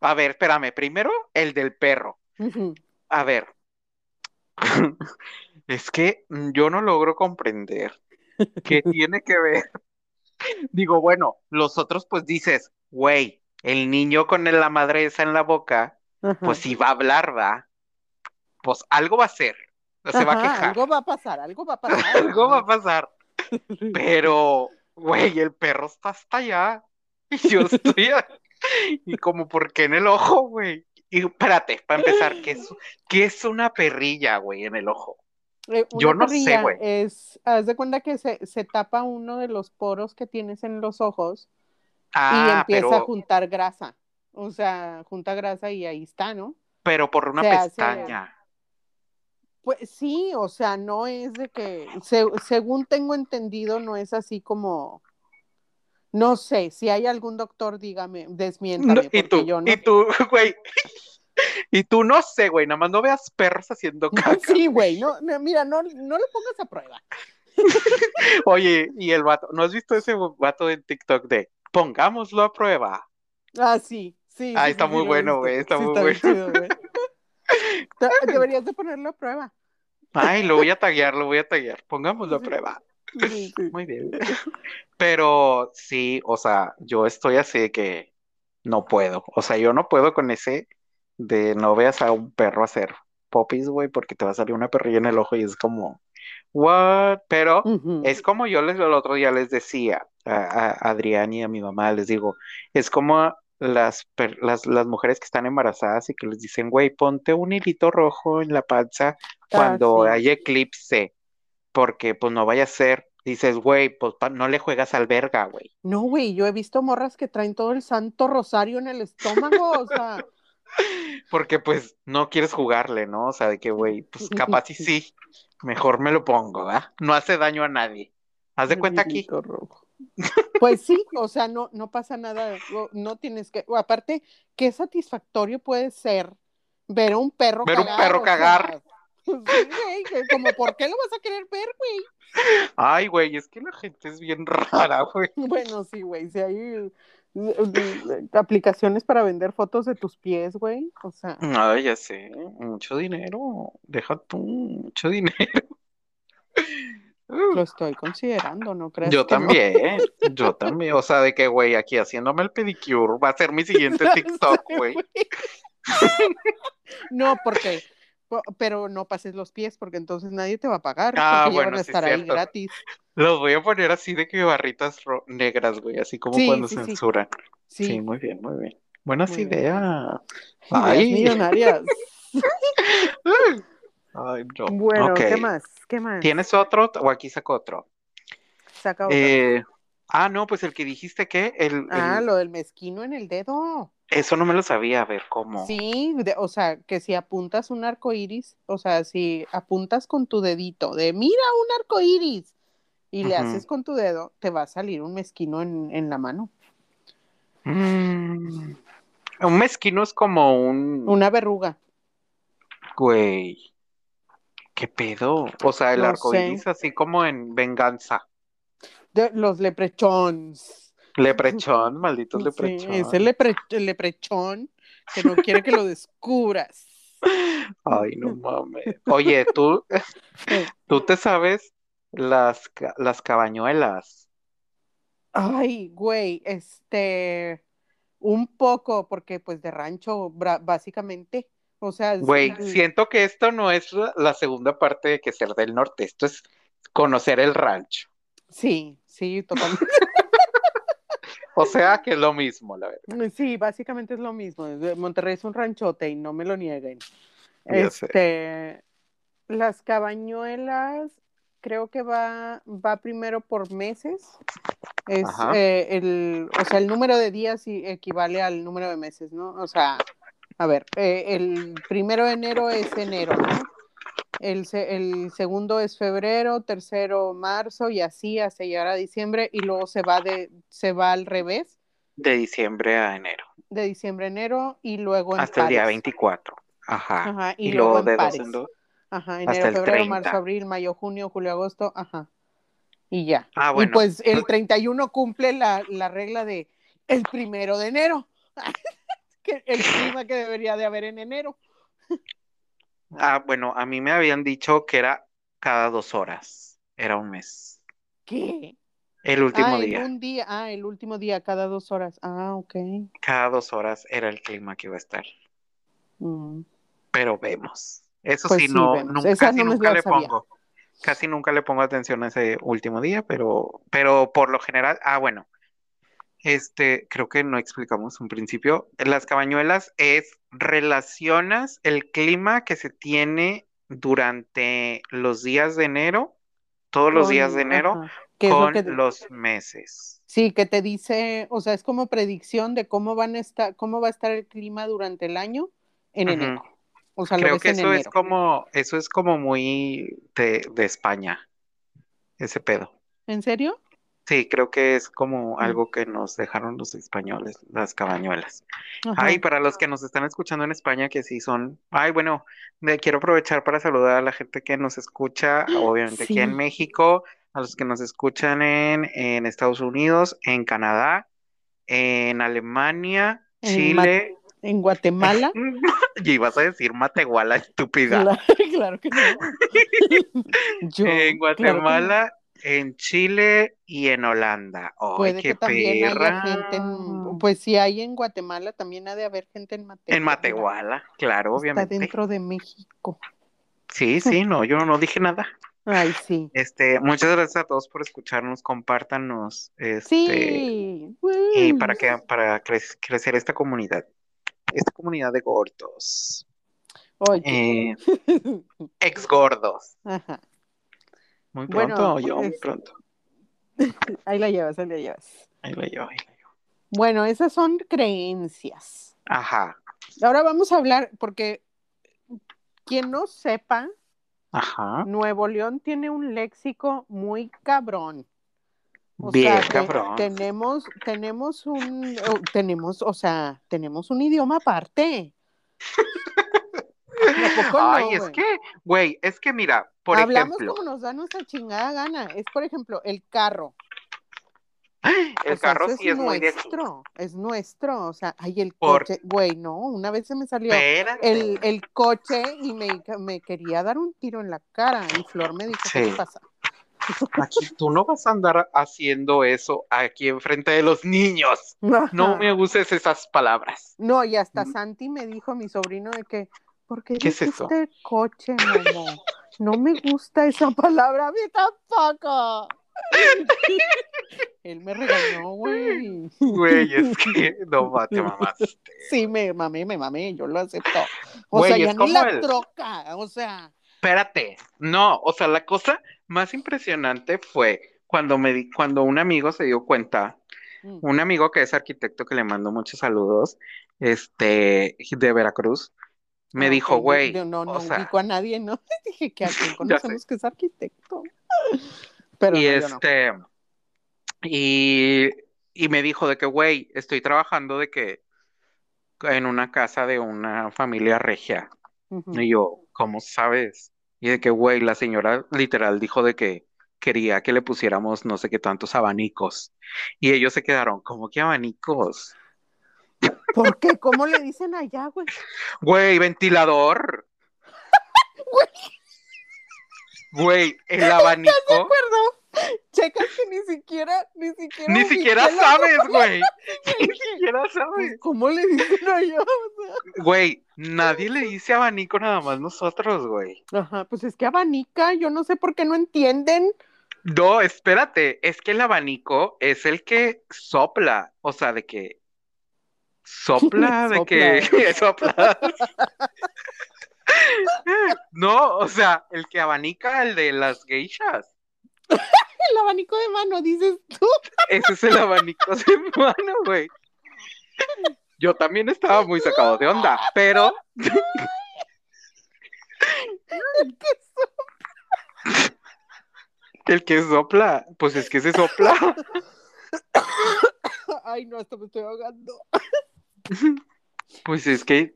A ver, espérame, primero el del perro. A ver, es que mm, yo no logro comprender qué tiene que ver. Digo, bueno, los otros pues dices, güey, el niño con la madre esa en la boca, Ajá. pues si va a hablar, va, pues algo va a hacer, se va a quejar, algo va a pasar, algo va a pasar. algo va a pasar, pero, güey, el perro está hasta allá, y yo estoy, y como, ¿por qué en el ojo, güey? Y espérate, para empezar, ¿qué es, qué es una perrilla, güey, en el ojo? Eh, Yo no sé, güey. es, haz de cuenta que se, se tapa uno de los poros que tienes en los ojos y Ah, empieza a juntar grasa. O sea, junta grasa y ahí está, ¿no? pero por una Se hace- pestaña. Pues sí, o sea, no es de que, se- según tengo entendido, no es así como, no sé, si hay algún doctor, dígame, No, desmiéntame, y porque tú, yo no. y tú, güey, y tú no sé, güey, nada más no veas perros haciendo caca. Sí, güey, no, no, mira, no, no lo pongas a prueba. Oye, y el vato, ¿no has visto ese vato en TikTok de pongámoslo a prueba? Ah, sí, sí. Ah, sí, está sí, muy bueno, güey, está Sí, muy bien bueno. chido, Deberías de ponerlo a prueba. Ay, lo voy a taguear, lo voy a taguear. Pongámoslo a prueba. Muy bien. Pero sí, o sea, yo estoy así de que no puedo. O sea, yo no puedo con ese de no veas a un perro hacer popis, güey, porque te va a salir una perrilla en el ojo y es como, what? Pero es como yo les el otro día les decía a, a Adrián y a mi mamá, les digo, es como las, las, las mujeres que están embarazadas y que les dicen, güey, ponte un hilito rojo en la panza cuando Ah, sí. hay eclipse, porque pues no vaya a ser, dices, güey, pues no le juegas al verga, güey. No, güey, yo he visto morras que traen todo el santo rosario en el estómago, o sea, Porque pues no quieres jugarle, ¿no? O sea, de que, güey, pues capaz y sí, mejor me lo pongo, ¿verdad? No hace daño a nadie. Haz de cuenta aquí. rojo. Pues sí, o sea, no, no pasa nada, no, no tienes que, o aparte, qué satisfactorio puede ser ver a un perro Ver un cagar, perro o sea, cagar. pues sí, güey, como, ¿por qué lo vas a querer ver, güey? Ay, güey, es que la gente es bien rara, güey. Bueno, sí, güey, si hay aplicaciones para vender fotos de tus pies, güey, o sea, Ay, ya sé, mucho dinero. Deja tú, mucho dinero. lo estoy considerando, ¿no crees Yo no? también, yo también. O sea, de que, güey, aquí haciéndome el pedicure va a ser mi siguiente TikTok, güey. No, porque, po- pero no pases los pies, porque entonces nadie te va a pagar, Ah, porque ya van bueno, a sí, estar ahí cierto. gratis. Los voy a poner así de que barritas negras, güey, así como Sí, cuando sí, censuran. Sí, Sí, muy bien, muy bien. Buenas Muy bien. ideas. ideas Ay. millonarias. Ay, no. Bueno. ¿qué más? ¿Qué más? ¿Tienes otro o aquí saco otro? Saca otro. Eh, ah, no, pues el que dijiste que el, Ah, lo del mezquino en el dedo. Eso no me lo sabía, a ver cómo. Sí, de- o sea, que si apuntas un arco iris, o sea, si apuntas con tu dedito de mira un arco iris y le haces con tu dedo, te va a salir un mezquino en, en la mano. Mm. Un mezquino es como un Una verruga. güey. ¿Qué pedo? O sea, el No arco sé. iris así como en venganza. De los leprechons. Leprechón, malditos Sí, leprechón. ese lepre- leprechón que no quiere que lo descubras. Ay, no mames. Oye, tú, tú te sabes las, las cabañuelas. Ay, güey, este, un poco, porque pues de rancho, básicamente, o sea, Güey, siento que esto no es la, la segunda parte de que ser del norte. Esto es conocer el rancho. sí, sí, totalmente. O sea, que es lo mismo, la verdad. Sí, básicamente es lo mismo. Monterrey es un ranchote y no me lo nieguen. Ya sé. Este, las cabañuelas, creo que va, va primero por meses. Es eh, el, o sea, el número de días equivale al número de meses, ¿no? O sea, a ver, eh, el primero de enero es enero, ¿no? El, el segundo es febrero, tercero marzo y así hasta llegar a diciembre y luego se va de, se va al revés De diciembre a enero. de diciembre a enero y luego en Hasta el día pares. 24. Ajá. Ajá, y, Y luego, de dos en dos. Ajá, hasta enero, el febrero, 30. marzo, abril, mayo, junio, julio, agosto, ajá. Y ya. Ah, Y bueno. pues el 31 cumple la, la regla de el primero de enero. que el clima que debería de haber en enero. Ah, bueno, a mí me habían dicho que era cada dos horas. Era un mes. ¿Qué? El último ah, día. en un día, ah, el último día, cada dos horas. Ah, ok. Cada dos horas era el clima que iba a estar. Mm. Pero vemos. Eso Pues sí, sí, no, vemos. nunca, Esa casi no nunca le sabía. pongo. Casi nunca le pongo atención a ese último día, pero, pero por lo general, ah, bueno, este, creo que no explicamos un principio. Las cabañuelas es relacionas el clima que se tiene durante los días de enero, todos los días de enero, ajá. ¿Qué es lo con los meses. Sí, que te dice, o sea, es como predicción de cómo van a estar, cómo va a estar el clima durante el año en enero. O sea, lo Creo que eso es como, eso es como muy de, de España, ese pedo. ¿En serio? Sí, creo que es como Mm. algo que nos dejaron los españoles, las cabañuelas. Ajá. Ay, para los que nos están escuchando en España, que sí son. Ay, bueno, me quiero aprovechar para saludar a la gente que nos escucha, obviamente aquí en México, a los que nos escuchan en, en Estados Unidos, en Canadá, en Alemania, En Chile. En Guatemala. Y ibas a decir Matehuala, estúpida. Claro, claro que no. Yo, En claro que no. En Chile y en Holanda. ¡Ay, Puede qué que también haya perra! gente en, pues si hay en Guatemala, también ha de haber gente en Matehuala. En Matehuala, claro, Está obviamente. dentro de México. Sí, sí, no, yo no dije nada. Ay, sí. Este, muchas gracias a todos por escucharnos, compártanos, este, Sí. y para que, para cre- crecer esta comunidad, esta comunidad de gordos, Oye. eh, ex gordos. Ajá. Muy Bueno, pronto, yo, muy es- pronto. Ahí la llevas, ahí la llevas. Ahí va yo, ahí va yo. Bueno, esas son creencias. Ajá, Ahora vamos a hablar, porque quien no sepa, ajá, Nuevo León tiene un léxico muy cabrón. O bien, sea, cabrón. tenemos, tenemos un, tenemos, o sea, tenemos un idioma aparte. ¿A poco no, Ay, es que, güey, es que mira, por Hablamos ejemplo, como nos da nuestra chingada gana. Es, por ejemplo, el carro. el O carro sí es muy de nuestro, es nuestro. O sea, ay, el Por- coche, güey, no, una vez se me salió el, el coche y me, me quería dar un tiro en la cara y Flor me dijo, ¿qué Sí. te pasa? Aquí tú no vas a andar haciendo eso aquí enfrente de los niños. No Ajá. me uses esas palabras. No, y hasta. Santi me dijo, mi sobrino, de que, ¿por qué ¿Qué es eso? coche, Momo? No me gusta esa palabra, a mí tampoco. Él me regañó, güey. Güey, es que no te mamaste. Sí, me mamé, me mamé, yo lo acepto. O Güey, sea, ya es ni como la el- troca, o sea, Espérate, no, o sea, la cosa más impresionante fue cuando me di, cuando un amigo se dio cuenta Mm. un amigo que es arquitecto que le mando muchos saludos, este, de Veracruz, me Ah, dijo, güey, no, o no sea, ubico a nadie, ¿no? Dije que a quien conocemos que es arquitecto. Pero y no, yo no. este, y, y me dijo de que, güey, estoy trabajando de que en una casa de una familia regia. Y yo, ¿cómo sabes? Y de que, güey, la señora literal dijo de que quería que le pusiéramos no sé qué tantos abanicos. Y ellos se quedaron, ¿cómo que abanicos? ¿Por qué? ¿Cómo le dicen allá, güey? Güey, ventilador. Güey, el abanico. Perdón. Checas que ni siquiera, ni siquiera. Ni siquiera sabes, güey. Ni siquiera sabes. ¿Cómo le dicen allá? Güey, nadie le dice abanico nada más nosotros, güey. Ajá, pues es que abanica, yo no sé por qué no entienden. No, espérate, es que el abanico es el que sopla, o sea, de que sopla, de que sopla. No, o sea, el que abanica, el de las geishas. El abanico de mano, dices tú. Ese es el abanico de mano, güey. Yo también estaba muy sacado de onda, pero el que sopla, pues es que se sopla. Ay, no, hasta me estoy ahogando. Pues es que,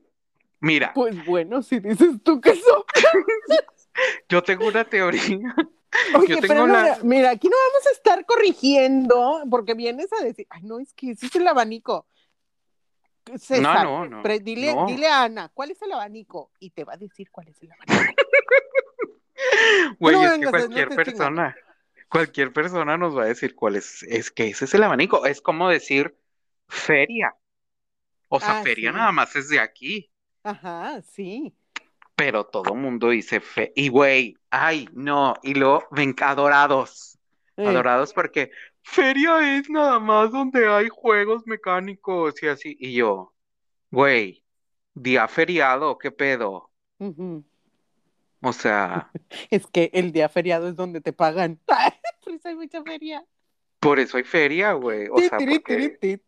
mira, Pues bueno, si dices tú que son. yo tengo una teoría. Oye, Yo tengo pero no, mira, aquí no vamos a estar corrigiendo porque vienes a decir, ay, no, es que ese es el abanico. César, No, no, no. dile, no. dile a Ana, ¿cuál es el abanico? Y te va a decir cuál es el abanico. Güey, No es vengas, que cualquier persona, cualquier persona nos va a decir cuál es, es que ese es el abanico. Es como decir feria. O sea, Ah, feria sí. nada más es de aquí. Ajá, sí. Pero todo mundo dice fe. Y güey, ay, no. Y luego ven adorados. Eh, Adorados porque feria es nada más donde hay juegos mecánicos y así. Y yo, güey, día feriado, ¿qué pedo? O sea, Es que el día feriado es donde te pagan. Por eso hay mucha feria. por eso hay feria, güey. O sea, porque...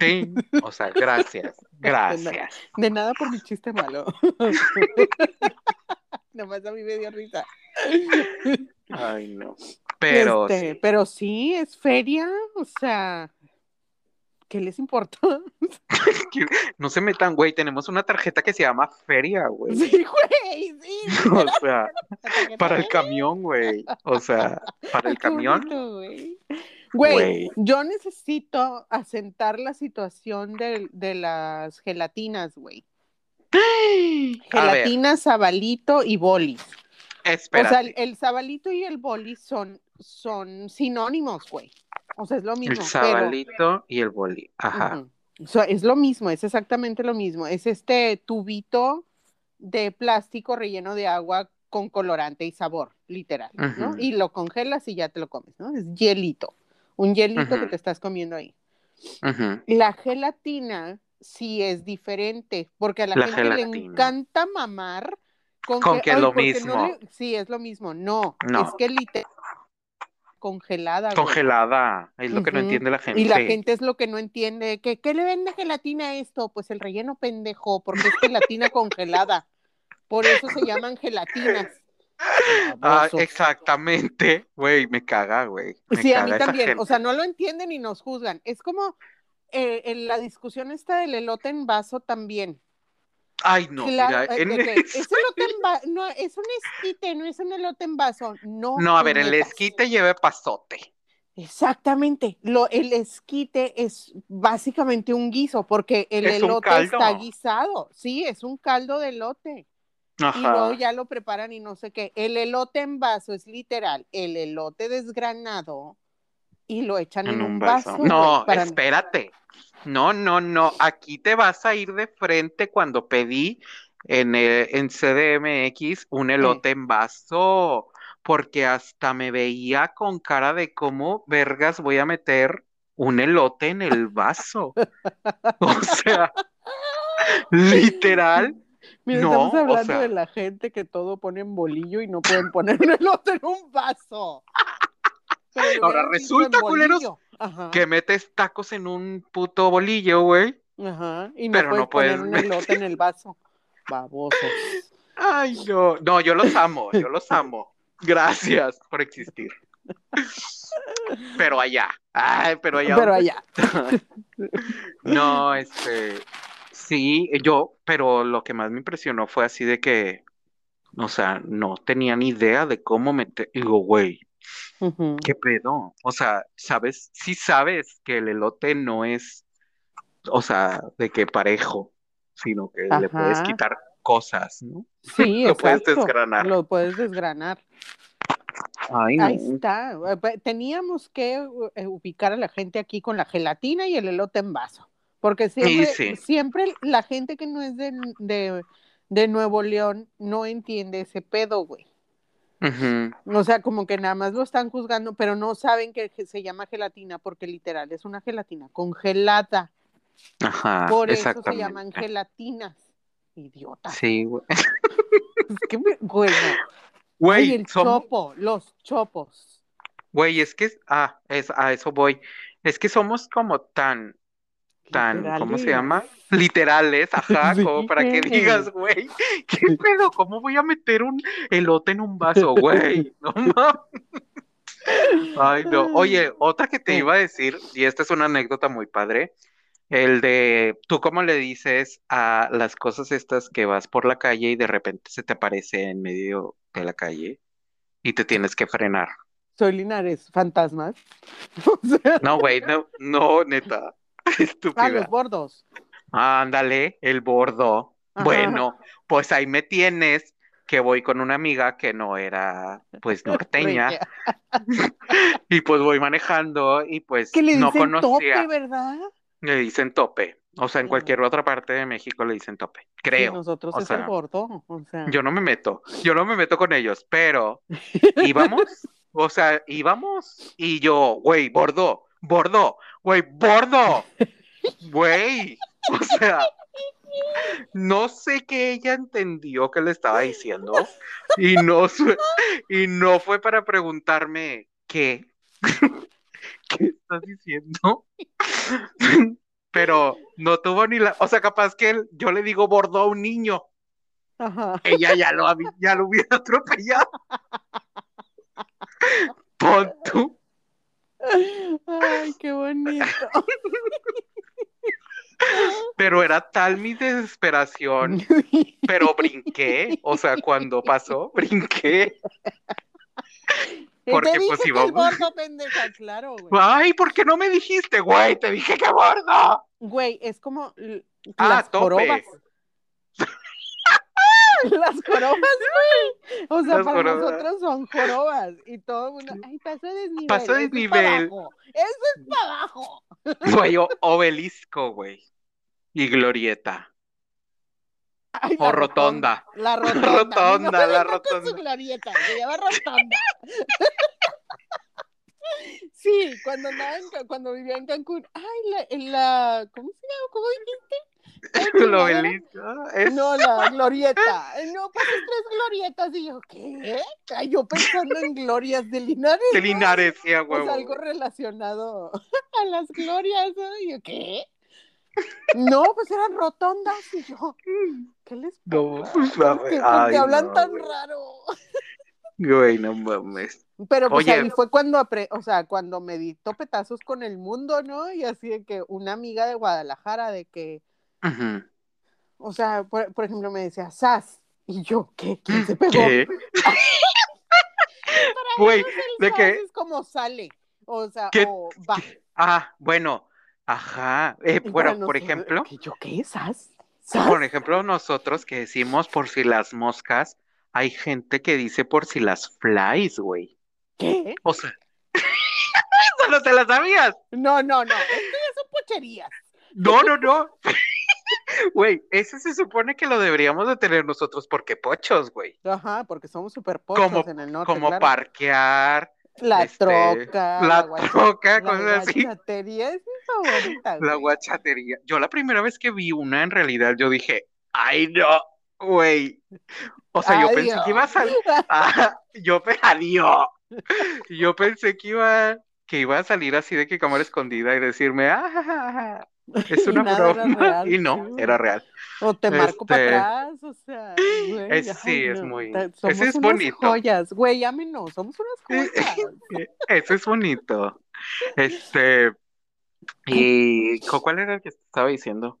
Sí, o sea, gracias, gracias. De nada por mi chiste malo. Nomás a mí me dio risa. Ay, no. Pero Este, sí, pero sí, es feria, o sea, ¿qué les importa? no se metan, güey, tenemos una tarjeta que se llama feria, güey. Sí, güey, sí. O sea, para el camión, güey. O sea, para el camión, güey. Yo necesito asentar la situación de, de las gelatinas, güey. A ver, Gelatina, sabalito y bolis. O sea, el, el sabalito y el boli son, son sinónimos, güey. O sea, es lo mismo. El pero- sabalito y el boli. Ajá. Ujú. O sea, es lo mismo, es exactamente lo mismo. Es este tubito de plástico relleno de agua con colorante y sabor, literal, ¿no? Y lo congelas y ya te lo comes, ¿no? Es hielito, un hielito que te estás comiendo ahí. La gelatina sí es diferente, porque a la La gente le encanta mamar con, Con que es "Ay, lo porque no mismo". le- Sí, es lo mismo. No, No. es que literal congelada. güey. Congelada, es lo que no entiende la gente. Y la gente es lo que no entiende. ¿Qué, qué le vende gelatina a esto? Pues el relleno pendejo, porque es gelatina congelada. Por eso se llaman gelatinas. Ah, exactamente, güey, me caga, güey. Sí, a mí también. gente. O sea, no lo entienden y nos juzgan. Es como eh, en la discusión esta del elote en vaso también. Ay, no, Claro, mira, eh, en es elote en vaso, no, es un esquite, no es un elote en vaso. No, No, a ver, el esquite lleve pasote. Exactamente. Lo, el esquite es básicamente un guiso, porque el Es elote está guisado. Sí, es un caldo de elote. Y luego Ajá. ya lo preparan y no sé qué. El elote en vaso es literal, el elote desgranado y lo echan en, un vaso. No, espérate. No, no, no. Aquí te vas a ir de frente cuando pedí en, eh, en CDMX un elote en vaso, porque hasta me veía con cara de cómo vergas voy a meter un elote en el vaso. O sea, literal. Mira, no, estamos o hablando sea- de la gente que todo pone en bolillo y no pueden poner un elote en un vaso. Pero Ahora resulta, culeros. Ajá. que metes tacos en un puto bolillo, güey. Ajá. Y no Pero puedes no puedes poner un elote en el vaso. Babosos. Ay, no. No, yo los amo, yo los amo. Gracias por existir. Pero allá. Ay, pero allá. Pero allá. No, este. Sí, yo, pero lo que más me impresionó fue así de que, o sea, no tenía ni idea de cómo meter. Digo, güey, ¿qué pedo? O sea, ¿sabes? Sí sabes que el elote no es, o sea, de que parejo, sino que le puedes quitar cosas, ¿no? Sí, Lo puedes desgranar. Lo puedes desgranar. Ay, Ahí está. Eh, Teníamos que eh, ubicar a la gente aquí con la gelatina y el elote en vaso. Porque siempre, sí. siempre la gente que no es de, de, de Nuevo León no entiende ese pedo, güey. Ujú. O sea, como que nada más lo están juzgando, pero no saben que se llama gelatina porque literal es una gelatina congelada. Ajá, Por eso se llaman gelatinas. Idiota. Sí, güey. Es que me- bueno. Ay, Güey, el chopo, los chopos. güey, es que, ah, es, a eso voy. Es que somos como tan, tan, ¿cómo se llama? Literales, ajá, como para que digas, güey, ¿qué pedo? ¿Cómo voy a meter un elote en un vaso, güey? No mames. Ay, no. Oye, otra que te iba a decir, y esta es una anécdota muy padre, el de, ¿tú cómo le dices a las cosas estas que vas por la calle y de repente se te aparece en medio de la calle y te tienes que frenar? Soy Linares, fantasmas. No, güey, no, no, neta, ah, los bordos. Ándale, el bordo. Ajá. Bueno, pues ahí me tienes que voy con una amiga que no era, pues, norteña, y pues voy manejando y pues Que le no dicen conocía. tope, ¿verdad? Le dicen tope. O sea, en cualquier otra parte de México le dicen tope. Creo. nosotros O es el bordo. O sea, yo no me meto. Yo no me meto con ellos, pero íbamos. O sea, íbamos y yo, güey, bordo, bordo, güey, bordo, güey. O sea, no sé qué ella entendió que le estaba diciendo y no, y no fue para preguntarme qué. ¿Qué estás diciendo? Pero no tuvo ni la, o sea, capaz que él- yo le digo bordo a un niño, Ajá. ella ya lo, ya lo hubiera atropellado. Pon tú. Ay, qué bonito. Pero era tal mi desesperación, pero brinqué, o sea, cuando pasó, brinqué. Porque, te dije pues, que el bordo, pendeja, claro, güey. Ay, ¿por qué no me dijiste, güey? Te dije que bordo. Güey, es como Ah, las tope. jorobas. Las jorobas, güey. O sea, Las para jorobas. nosotros son jorobas. Y todo el mundo, ay, pasó desnivel. Pasó desnivel. Eso es para abajo. Güey, obelisco, güey. Y glorieta. Ay, O rotonda. La rotonda. Rotonda, la rotonda. su glorieta, se llama rotonda. Sí, cuando andaba en cuando vivía en Cancún, ay, la, en la, ¿cómo se llama? ¿Cómo dijiste? El chingadera? obelisco. Es... No, la glorieta. Ay, No, pasas tres glorietas. Y yo, ¿qué? Yo pensando en glorias de Linares. De ¿no? Linares, sí, huevo. algo relacionado a las glorias. ¿no? Y yo, ¿qué? No, pues eran rotondas. Y yo, ¿qué les No, pasa? pues, ¿Por qué, Ay, hablan no, tan güey. raro? Güey, no mames. Pero pues Oye. ahí fue cuando, o sea, cuando me di topetazos con el mundo, ¿no? Y así de que una amiga de Guadalajara, de que, O sea, por, por ejemplo, me decía, Sas. Y yo, ¿qué? ¿Quién se pegó? ¿Qué? Güey, de que, es como sale, o sea, ¿Qué? o va. ah, bueno, ajá. Eh, bueno, por ejemplo, ¿qué yo qué? ¿Sas? ¿Sas? por ejemplo, nosotros que decimos por si las moscas, hay gente que dice por si las flies, güey. ¿Qué? O sea, eso no te la sabías. No, no, no, esto ya son pocherías. No, no, no. Güey, ese se supone que lo deberíamos de tener nosotros porque pochos, güey. Ajá, porque somos súper pochos Como, en el norte, como claro. parquear, La este, troca, la guacha- troca, la cosas así. guachatería es mi favorita, La guachatería. Yo la primera vez que vi una, en realidad, yo dije, ay, no, güey. O sea, yo pensé que iba a salir. Ah, yo adiós. Yo pensé que iba que iba a salir así de que cámara escondida y decirme, ah, ja, ja, ja, es una broma. Y no, era real. O te marco para Este, atrás, o sea, güey, es- ay, sí, es no, muy- ese Somos es unas bonito. joyas, güey, llámenos, somos unas joyas. Eso es bonito. Este, y ¿cu- ¿cuál era el que estaba diciendo?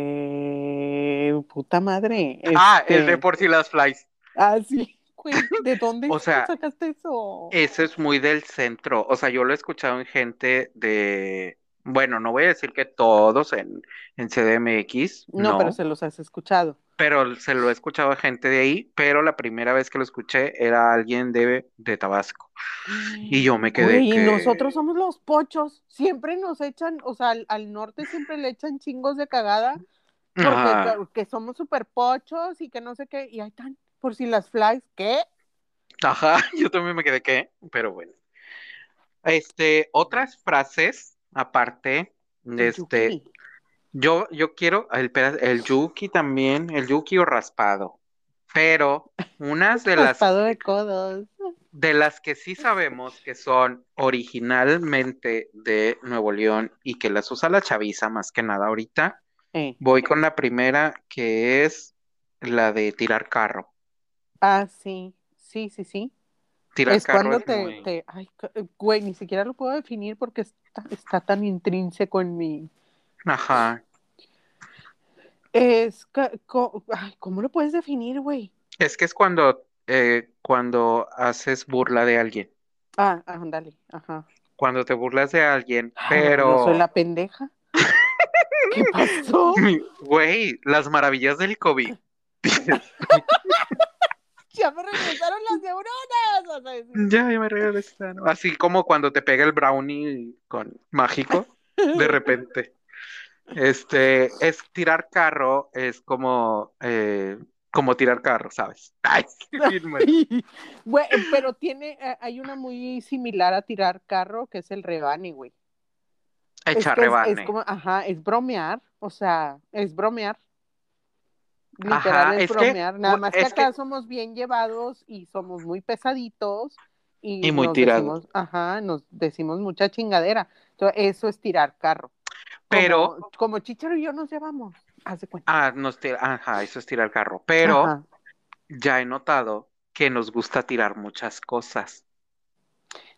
Eh, puta madre. Ah, el este, de por si las flies. Ah, sí, güey, ¿de dónde O sea, sacaste eso? Eso es muy del centro. O sea, yo lo he escuchado en gente de, bueno, no voy a decir que todos en, en CDMX, no, no, pero se los has escuchado. pero se lo he escuchado a gente de ahí, pero la primera vez que lo escuché era alguien de, de Tabasco. Y yo me quedé y nosotros somos los pochos. Siempre nos echan, o sea, al, al norte siempre le echan chingos de cagada porque somos súper pochos y que no sé qué. Y ahí están, por si las flies, ¿qué? Ajá, yo también me quedé que, pero bueno. Este, otras frases aparte, este, Yuki. yo, yo quiero el, el yuki también, el yuki o raspado, pero unas de las Raspado de codos. de las que sí sabemos que son originalmente de Nuevo León y que las usa la chaviza más que nada ahorita, Eh. voy con la primera que es la de tirar carro. Ah, sí, sí, sí, sí. Tirar es carro cuando te, muy- te- ay, ca- güey, ni siquiera lo puedo definir porque está, está tan intrínseco en mí. Ajá. Es, ay, ¿cómo lo puedes definir, güey? Es que es cuando, eh, cuando haces burla de alguien. Ah, ándale, ajá. Cuando te burlas de alguien, Ah, pero... ¿No soy la pendeja? ¿Qué pasó? Güey, las maravillas del COVID. Ya me regresaron las neuronas. vas a decir. Ya, ya me regresaron. Así como cuando te pega el brownie con mágico, de repente. Este, es tirar carro, es como, eh, como tirar carro, ¿sabes? Ay. Güey, pero tiene, eh, hay una muy similar a tirar carro que es el rebane, güey. Es Echar que es- rebane. Es, como, ajá, es bromear, o sea, es bromear. Literal Ajá, es que- bromear, nada más que acá somos bien llevados y somos muy pesaditos y, Y muy tirados. ajá, nos decimos mucha chingadera. Entonces, eso es tirar carro. Pero- como, como Chicharo y yo nos llevamos, haz de cuenta. Ah, nos tira- ajá, eso es tirar carro. Pero Ajá. ya he notado que nos gusta tirar muchas cosas.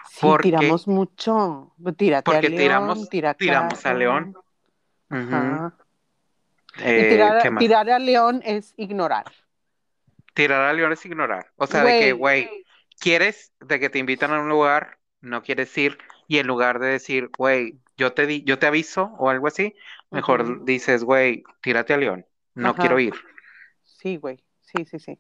Sí, porque- tiramos mucho. Tírate porque a León, tiramos- tira tiramos a. León. Ujú. Ajá. Eh, tirar, tirar a León es ignorar. Tirar a León es ignorar. O sea, de que, Güey. quieres de que te invitan a un lugar, no quieres ir, y en lugar de decir, güey, yo te di, yo te aviso o algo así, mejor dices, güey, tírate a León, no Ajá. quiero ir. Sí, güey. Sí, sí, sí.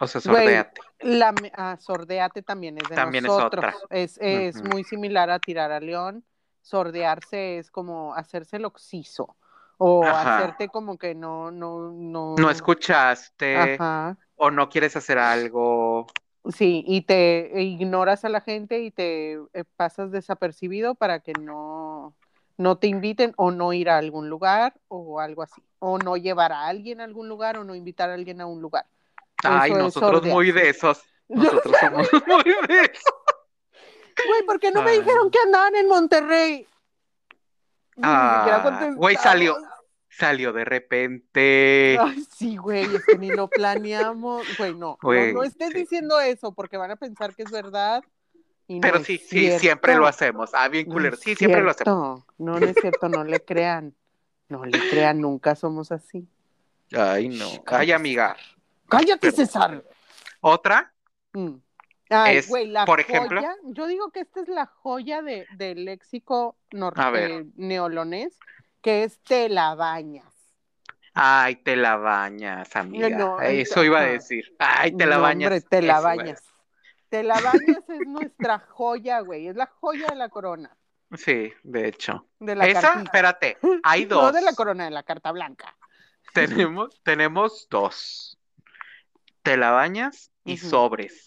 O sea, Güey, sordéate. La ah, sordeate también es de También es otra. Es, es muy similar a tirar a león. Sordearse es como hacerse el oxiso. O Ajá. hacerte como que no, no, no. No escuchaste Ajá. o no quieres hacer algo. Sí, y te ignoras a la gente y te eh, pasas desapercibido para que no, no te inviten o no ir a algún lugar o algo así. O no llevar a alguien a algún lugar o no invitar a alguien a un lugar. Ay, Eso es nosotros muy de esos. Nosotros somos muy de esos. Güey, ¿por qué no me dijeron que andaban en Monterrey? Ah, güey, salió. Salió de repente. Ay, sí, güey, es que ni lo planeamos. Güey, no, Güey, no, no estés sí. diciendo eso porque van a pensar que es verdad. y no Pero es sí, sí, siempre lo hacemos. Ah, bien No culero. es Sí, siempre lo hacemos. No, no es cierto, no le crean. No le crean, nunca somos así. Ay, no. Shh, Ay, cállate, amiga. ¡Cállate, Perdón. César! Otra, Mm. Ay, Es, güey, la por joya, ejemplo- yo digo que esta es la joya de, del léxico nor- A ver. eh, neolonés, que es te la bañas. ay, te la bañas, amiga. No, Eso iba a decir. Ay, te la No, bañas. Hombre, te la bañas. Te la bañas es nuestra joya, güey. Es la joya de la corona. Sí, de hecho. De la Esa, cartita. espérate, hay No dos. de la corona, de la carta blanca. Tenemos, tenemos dos. Te la bañas y sobres.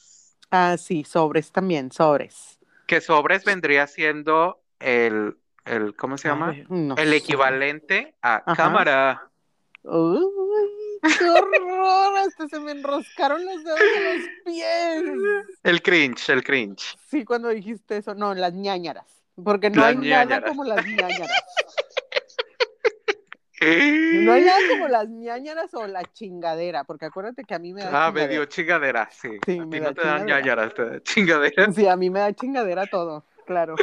Ah, sí, sobres también, sobres. Que sobres vendría siendo el, el ¿cómo se llama? Ay, no El equivalente a Ajá. cámara. Uy, ¡Qué horror! Hasta se me enroscaron los dedos de los pies. El cringe, el cringe. Sí, cuando dijiste eso. No, las ñañaras. Porque no hay nada como las ñañaras. No hay nada como las ñañaras o la chingadera, porque acuérdate que a mí me da Ah, me dio chingadera, sí. Sí, a ti no te dan chingadera. ñañaras, te da chingadera. Sí, a mí me da chingadera todo, claro.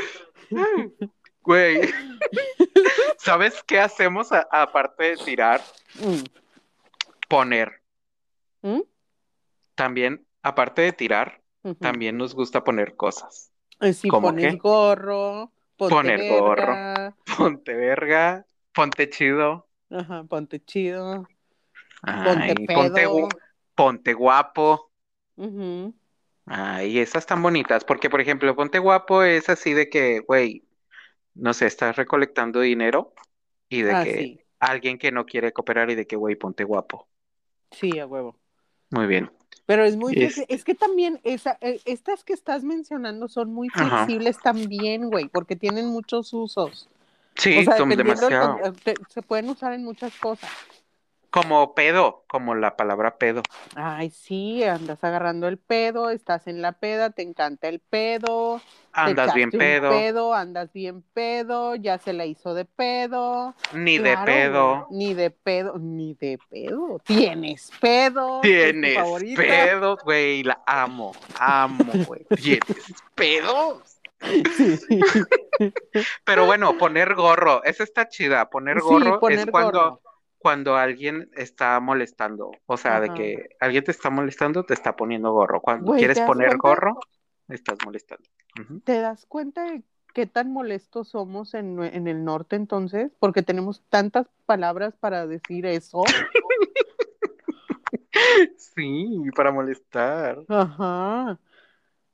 Güey. ¿Sabes qué hacemos aparte de tirar? Mm. Poner. ¿Mm? También, aparte de tirar, también nos gusta poner cosas. Eh, Si ¿Cómo pones qué? gorro, ponte Poner gorro. Ponte verga, ponte chido. Ajá, ponte chido, Ay, ponte ponte, pedo. gu- ponte guapo. Ujú. Ay, esas tan bonitas, porque por ejemplo, ponte guapo es así de que, güey, no sé, estás recolectando dinero y de Ah, que sí, alguien que no quiere cooperar y de que, güey, ponte guapo. sí, a huevo. Muy bien. Pero es muy Es- es que también esa, eh, estas que estás mencionando son muy Ajá. flexibles también, güey, porque tienen muchos usos. Sí, o sea, son demasiado. se pueden usar en muchas cosas. Como pedo, como la palabra pedo. Ay, sí, andas agarrando el pedo, estás en la peda, te encanta el pedo, Andas bien pedo, pedo, andas bien pedo, ya se la hizo de pedo. ni de pedo. Ni de pedo, ni de pedo. Tienes pedo. Tienes pedos, güey, la amo, amo, güey. Tienes pedos. Sí. Pero bueno, poner gorro, esa está chida. Poner Sí, gorro es cuando, gorro. cuando alguien está molestando. O sea, de que alguien te está molestando, te está poniendo gorro. Cuando quieres ¿te das poner cuenta? gorro, estás molestando. ¿Te das cuenta de qué tan molestos somos en, en el norte entonces? Porque tenemos tantas palabras para decir eso. Sí, para molestar. Ajá.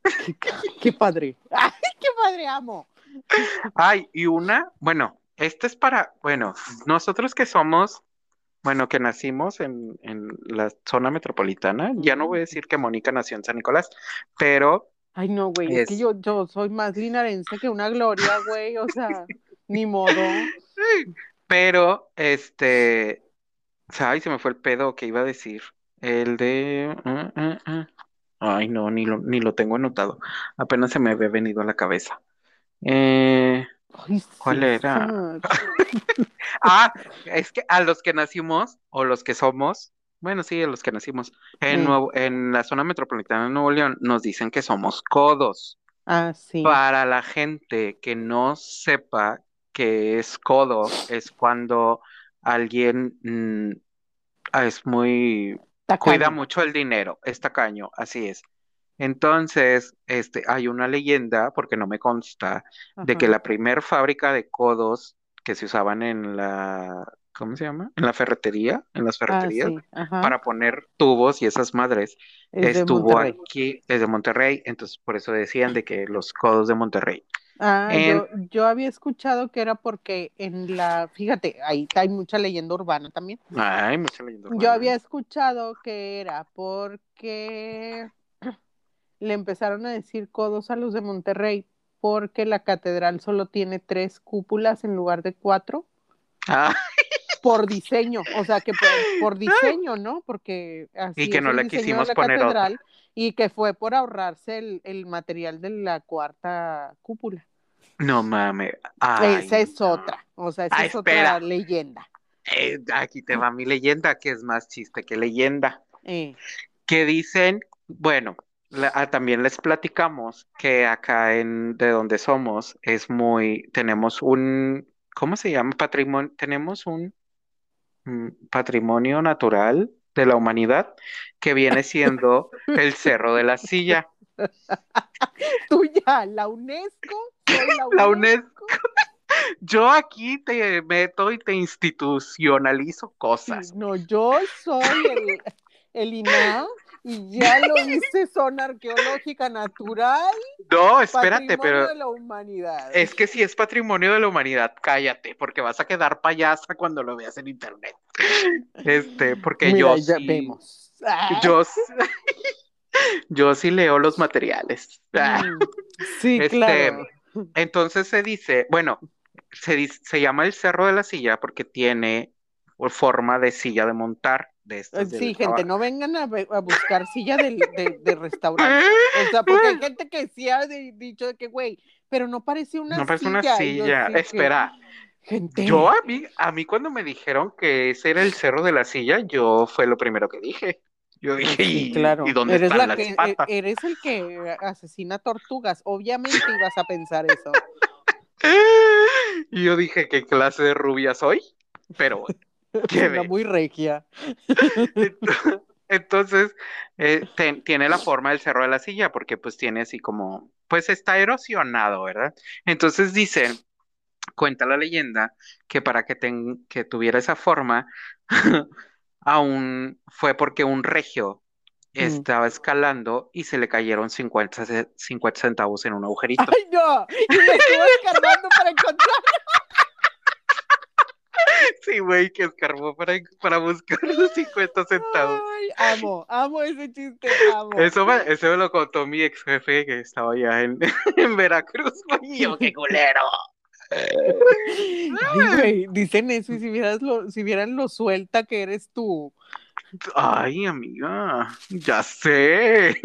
Qué, qué padre. ¡Ay, qué padre amo! Ay, y una, bueno, esta es para, bueno, nosotros que somos, bueno, que nacimos en, en la zona metropolitana, ya no voy a decir que Mónica nació en San Nicolás, pero Ay, no, güey, es que yo, yo soy más linarense que una gloria, güey, o sea, ni modo. Pero, este, ay, se me fue el pedo que iba a decir. El de, ah, ah, ah. Ay, no, ni lo, ni lo tengo anotado. Apenas se me había venido a la cabeza. Eh, Ay, ¿Cuál era? Ah, es que a los que nacimos, o los que somos, bueno, sí, a los que nacimos en. Nuevo, en la zona metropolitana de Nuevo León, nos dicen que somos codos. Ah, sí. Para la gente que no sepa que es codo, es cuando alguien mm, ah, es muy, Tacaño. cuida mucho el dinero, es tacaño, así es. Entonces, este, hay una leyenda, porque no me consta, de que la primer fábrica de codos que se usaban en la, ¿cómo se llama? En la ferretería, en las Ah, ferreterías, sí, para poner tubos y esas madres, Es estuvo aquí desde Monterrey, entonces por eso decían de que los codos de Monterrey. Ah, En- yo, yo había escuchado que era porque en la, fíjate, ahí hay mucha leyenda urbana también. Ay, mucha leyenda Yo urbana. había escuchado que era porque le empezaron a decir codos a los de Monterrey porque la catedral solo tiene tres cúpulas en lugar de cuatro Ah, por diseño, o sea que por, por diseño, ¿no? Porque así Y que es no le quisimos la poner otra. catedral y que fue por ahorrarse el, el material de la cuarta cúpula. no mames. Esa es no. otra, o sea, esa Ah, es espera. otra leyenda. Eh, aquí te va mi leyenda, que es más chiste que leyenda. Eh, Que dicen, bueno, la- ah, también les platicamos que acá en de donde somos es muy, tenemos un, ¿cómo se llama? Patrimonio, tenemos un patrimonio natural de la humanidad que viene siendo el Cerro de la Silla. tú ya, la UNESCO, la La UNESCO. Yo aquí te meto y te institucionalizo Sí, cosas. no, yo soy el, el INAH y ya lo hice zona arqueológica natural, No, espérate, patrimonio pero de la humanidad. es que si es patrimonio de la humanidad, cállate, porque vas a quedar payasa cuando lo veas en internet. Este, porque Mira, yo ya sí, vemos. Ah, yo, s- yo sí leo los materiales. Ah, mm, sí, Este, claro. Entonces se dice, bueno, se, dice- se llama el Cerro de la Silla porque tiene forma de silla de montar. De estos. Sí, gente, no vengan a, buscar silla de, de restaurante. O sea, porque hay gente que sí ha de- dicho de que, güey, pero no parece una No parece silla. una yo silla. que, Espera, gente. yo a mí, a mí cuando me dijeron que ese era el cerro de la silla, yo fue lo primero que dije. Yo dije, Sí, ¿y, claro. ¿y dónde eres, están la las que- e- patas? eres el que asesina tortugas. Obviamente ibas a pensar eso. Y yo dije, ¿qué clase de rubia soy? Pero bueno. Qué Una muy regia. Ent- Entonces, eh, ten- tiene la forma del cerro de la silla, porque pues tiene así como, pues está erosionado, ¿verdad? Entonces dicen, cuenta la leyenda, que para que, ten- que tuviera esa forma, aún fue porque un regio Mm. estaba escalando y se le cayeron 50, ce- 50 centavos en un agujerito. ¡Ay, no! Y le estuvo escarbando para encontrar. Sí, güey, que escarbó para, para buscar los 50 centavos. Ay, amo, amo ese chiste, amo. Eso me, eso me lo contó mi ex jefe que estaba allá en, en Veracruz, güey. Yo, qué culero. Ay, güey, dicen eso y si vieras lo, si vieran lo suelta que eres tú. Ay, amiga, ya sé.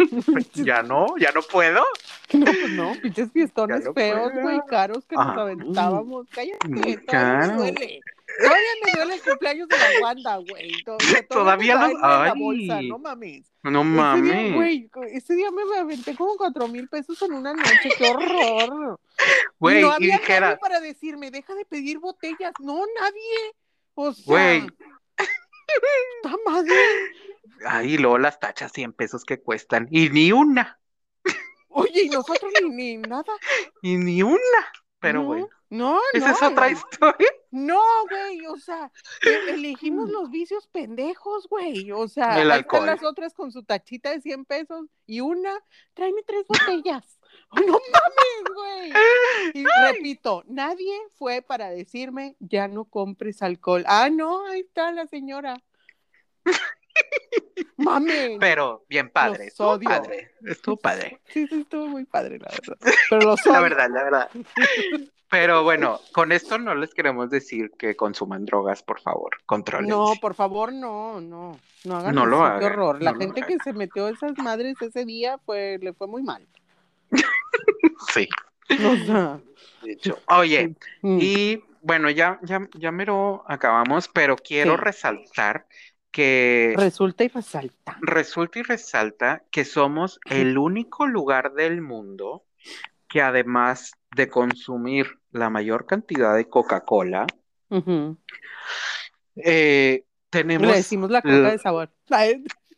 Ya no, ya no puedo. No, no, pinches fiestones no feos, güey, caros que nos Ah, aventábamos. Cállate, me duele. Todavía me duele el cumpleaños de la Wanda, güey. To- Todavía, los- en la ay. bolsa, no mames. No Ese día, mames. güey, ese día me aventé como cuatro mil pesos en una noche, qué horror. Güey, no y había nadie dijera, para decirme, deja de pedir botellas. No, nadie. O sea, güey, ¡ta madre! ay, luego las tachas 100 pesos que cuestan. Y ni una, Oye, y nosotros ni, ni nada. y ni una. Pero no, bueno, No, esa no. es otra historia. No, güey, o sea, e- elegimos los vicios pendejos, güey. O sea, El ahí están las otras con su tachita de 100 pesos y una, tráeme tres botellas. ¡Oh, no mames, güey! Y repito, nadie fue para decirme, ya no compres alcohol. Ah, no, ahí está la señora. Mames. Pero bien padre, Los estuvo odio. padre, estuvo padre. Sí, sí, estuvo muy padre, la verdad. Pero los La verdad, la verdad. Pero bueno, con esto no les queremos decir que consuman drogas, por favor, contrólense. No, por favor, no, no, no hagan No lo hagan, qué horror. La no gente que se metió a esas madres ese día fue, le fue muy mal. Sí, O sea, de hecho. Oye, mm, y bueno, ya, ya, ya mero acabamos, pero quiero Sí. resaltar que resulta y resalta. resulta y resalta que somos el único lugar del mundo que además de consumir la mayor cantidad de Coca-Cola, eh, Le tenemos decimos la coca la- de sabor.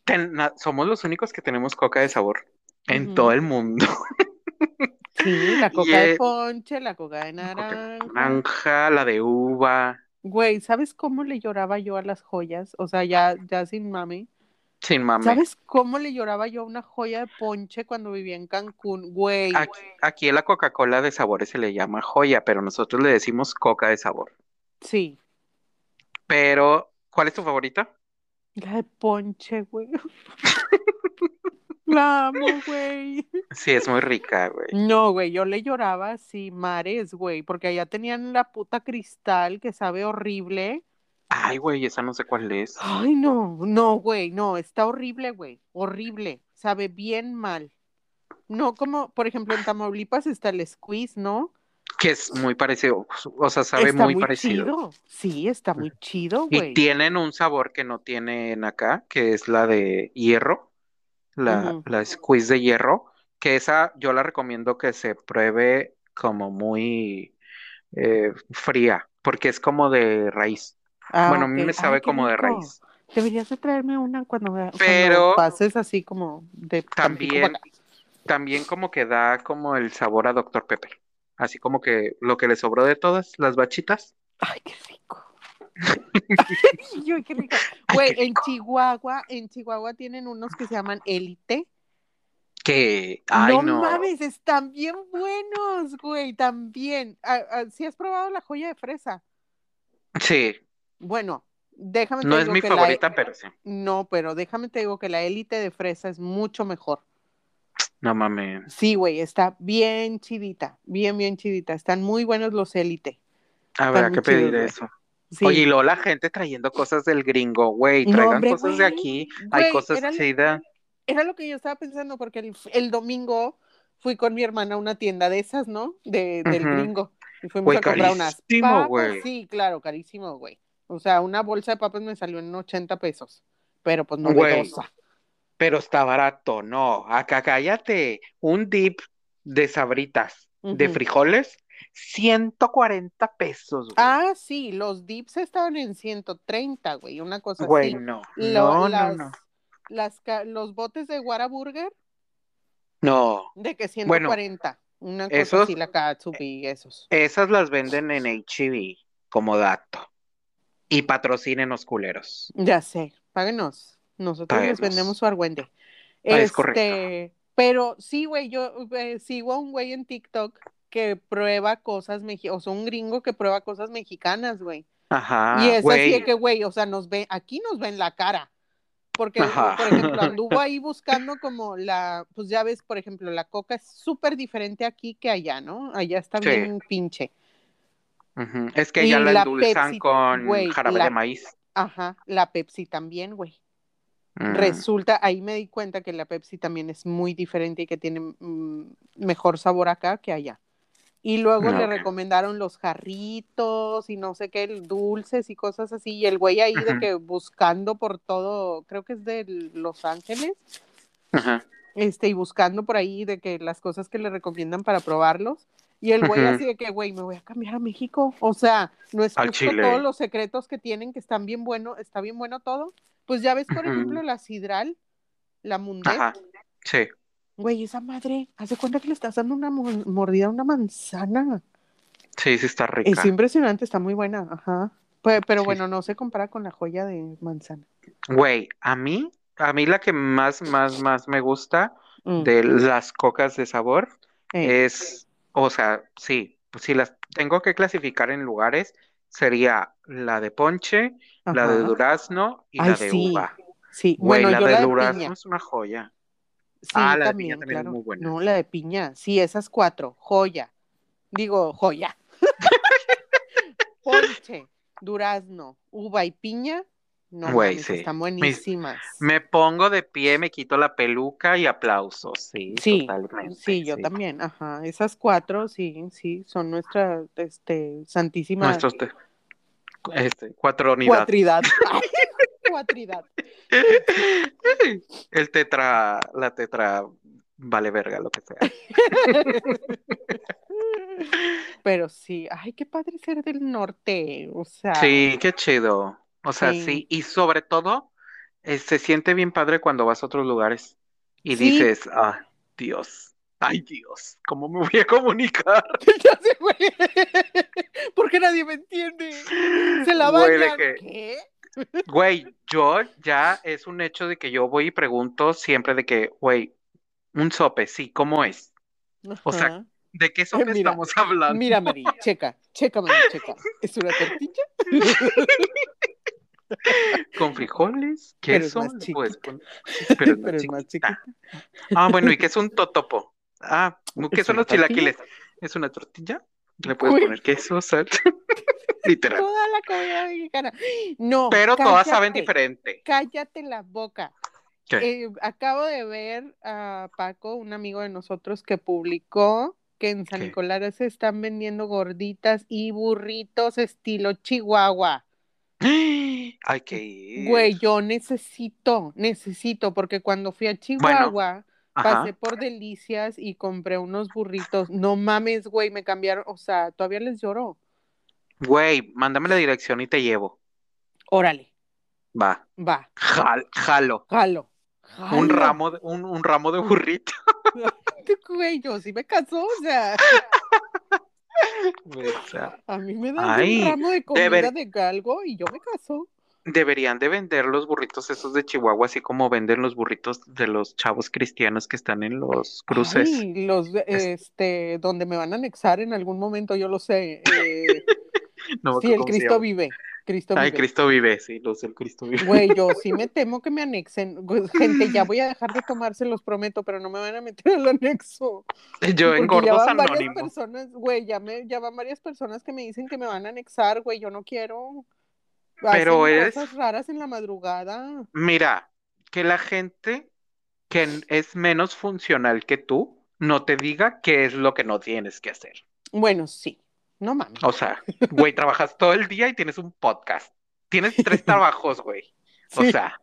Ten- somos los únicos que tenemos coca de sabor en todo el mundo. Sí, la coca de ponche, la coca de naranja. naranja, la de uva, Güey, ¿sabes cómo le lloraba yo a las joyas? O sea, ya, ya sin mami. Sin mame. ¿Sabes cómo le lloraba yo a una joya de ponche cuando vivía en Cancún? Güey. Aquí, aquí a la Coca-Cola de sabores se le llama joya, pero nosotros le decimos coca de sabor. Sí. Pero, ¿cuál es tu favorita? La de ponche, güey. La amo, güey. Sí, es muy rica, güey. No, güey, yo le lloraba así, mares, güey, porque allá tenían la puta cristal que sabe horrible. Ay, güey, esa no sé cuál es. Ay, no, no, güey, no, está horrible, güey, horrible, sabe bien mal. No, como, por ejemplo, en Tamaulipas está el squeeze, ¿no? Que es muy parecido, o sea, sabe está muy parecido. chido. Sí, está muy chido, Y güey. tienen un sabor que no tienen acá, que es la de hierro, la, Ujú. la squeeze de hierro, que esa yo la recomiendo que se pruebe como muy eh, fría, porque es como de raíz. Ah, Bueno, a mí me sabe Ay, como de raíz. Deberías de traerme una cuando, me- cuando Pero- pases así como de También, también como que da como el sabor a Dr. Pepper. Así como que lo que le sobró de todas las bachitas. Ay, qué rico. Yo, qué rico. Güey, en Chihuahua, en Chihuahua tienen unos que se llaman Elite. Que, ay, no, no. mames, están bien buenos, güey, también. Ah, ah, ¿Sí has probado la joya de fresa? Sí, Bueno, déjame te no es mi que la- favorita, pero sí. No, pero déjame te digo que la Elite de fresa es mucho mejor. No mames. Sí, güey, está bien chidita, bien, bien chidita. Están muy buenos los Elite. Habrá que pedir chidos, eso. Sí. Oye, y luego la gente trayendo cosas del gringo, güey, No, traigan hombre, cosas de aquí, hay cosas era lo- chidas. Era lo que yo estaba pensando, porque el, el domingo fui con mi hermana a una tienda de esas, ¿no? De, del gringo. Y fuimos Güey, a comprar unas carísimo, papas. güey. Sí, claro, carísimo, güey. O sea, una bolsa de papas me salió en 80 pesos. Pero pues Güey. novedosa. Pero está barato, no, acá cállate, un dip de sabritas de frijoles, 140 pesos, güey. Ah, sí, los dips estaban en 130, güey, una cosa Güey, así. no, Lo- no, no, las- no, las los botes de Whataburger, no, de que Bueno, 140. una cosa esos- así, la y esos. esas las venden en HEB como dato. Y patrocinen culeros. Ya sé, páguenos. Nosotros les vendemos su argüende. Ah, es Este, correcto. pero sí, güey, yo eh, sigo a un güey en TikTok que prueba cosas mexicanas, o sea, un gringo que prueba cosas mexicanas, güey. Ajá, y es así de que, güey, o sea, nos ve, aquí nos ven la cara. Porque, Ajá. por ejemplo, anduvo ahí buscando como la, pues ya ves, por ejemplo, la coca es súper diferente aquí que allá, ¿no? Allá está Sí. bien pinche. Es que Y ya la la endulzan Pepsi, con jarabe la- de maíz. Ajá, la Pepsi también, güey. Mm, Resulta, ahí me di cuenta que la Pepsi también es muy diferente y que tiene mm, mejor sabor acá que allá. Y luego le Ok. recomendaron los jarritos y no sé qué, dulces y cosas así. Y el güey ahí de que buscando por todo, creo que es de Los Ángeles, ajá. este, y buscando por ahí de que las cosas que le recomiendan para probarlos. Y el güey Ujú. así de que, güey, me voy a cambiar a México. O sea, no es justo todos los secretos que tienen que están bien bueno, está bien bueno todo. Pues ya ves, por ejemplo, la Sidral, la. Ajá, sí. Güey, esa madre, hace cuenta que le estás dando una mo- mordida a una manzana. Sí, sí está rica. Es impresionante, está muy buena, ajá. Pe- Pero, Sí. bueno, no se compara con la joya de manzana. Güey, a mí, a mí la que más, más, más me gusta Mm, de las cocas de sabor eh, es, o sea, sí, pues si las tengo que clasificar en lugares, sería la de ponche, la de durazno y Ay, la de sí. uva. Sí, Güey, bueno, la yo de la de durazno piña. es una joya. Sí, Ah, la de piña también, es claro. muy buena. No, la de piña. Sí, esas cuatro. Joya. Digo, joya. Ponche, durazno, uva y piña. No Güey, sí. están buenísimas. Me pongo de pie, me quito la peluca y aplausos. Sí, Sí, totalmente. sí, yo sí. también. Ajá, esas cuatro, sí, sí, son nuestra, este, santísima Nuestros te- este, cuatro unidades. cuatridad. Cuatridad. El tetra, la tetra vale verga, lo que sea. Pero sí, ay, qué padre ser del norte. O sea, Sí, qué chido. O sea, sí, Sí. y sobre todo, eh, se siente bien padre cuando vas a otros lugares y Sí. dices, ah, Dios, ay Dios, ¿cómo me voy a comunicar? ya sé, güey. Porque nadie me entiende. Se la Güey, bañan. que- ¿Qué? Güey, yo ya es un hecho de que yo voy y pregunto siempre de que, güey, un sope, sí, ¿cómo es? O sea. ¿De qué sope Mira, estamos hablando? Mira, Mari, checa, checa, Mari, checa. ¿Es una tortilla? ¿Con frijoles? Pero es ¿Queso? más chiquita. Pero es más Pero es más chiquita. chiquita. Ah, bueno, ¿y qué es un totopo? Ah, ¿qué son los chilaquiles? ¿Es una tortilla? Le puedes poner queso, sal. Literal. Toda la comida mexicana. No, Pero todas saben diferente. Cállate la boca. Eh, acabo de ver a Paco, un amigo de nosotros, que publicó que en San ¿Qué? Nicolás se están vendiendo gorditas y burritos estilo Chihuahua. Hay que ir. Güey, yo necesito, necesito, porque cuando fui a Chihuahua, pasé por Delicias y compré unos burritos. No mames, güey, me cambiaron, o sea, todavía les lloro. Güey, mándame la dirección y te llevo. Órale, Va. va, Jal- jalo. jalo. Un jalo. ramo de, un, un ramo de burrito. Güey, yo sí me casó, o sea, a mí me dan Ay, un ramo de comida de algo y yo me caso. Deberían de vender los burritos esos de Chihuahua, así como venden los burritos de los chavos cristianos que están en los cruces. Ay, los, de- Es- este, donde me van a anexar en algún momento, yo lo sé. eh, No sí, el Cristo vive, Cristo Ay, vive. Cristo vive, sí, los del Cristo vive. Güey, yo sí me temo que me anexen. Gente, ya voy a dejar de tomar, se los prometo, pero no me van a meter al anexo. Yo en Porque ya van varias personas, güey, ya, me, ya van varias personas que me dicen que me van a anexar, güey, yo no quiero. Pero eres- cosas raras en la madrugada. Mira, que la gente que es menos funcional que tú no te diga qué es lo que no tienes que hacer. Bueno, sí. No mames. O sea, güey, trabajas todo el día y tienes un podcast. Tienes tres trabajos, güey. O Sí. sea,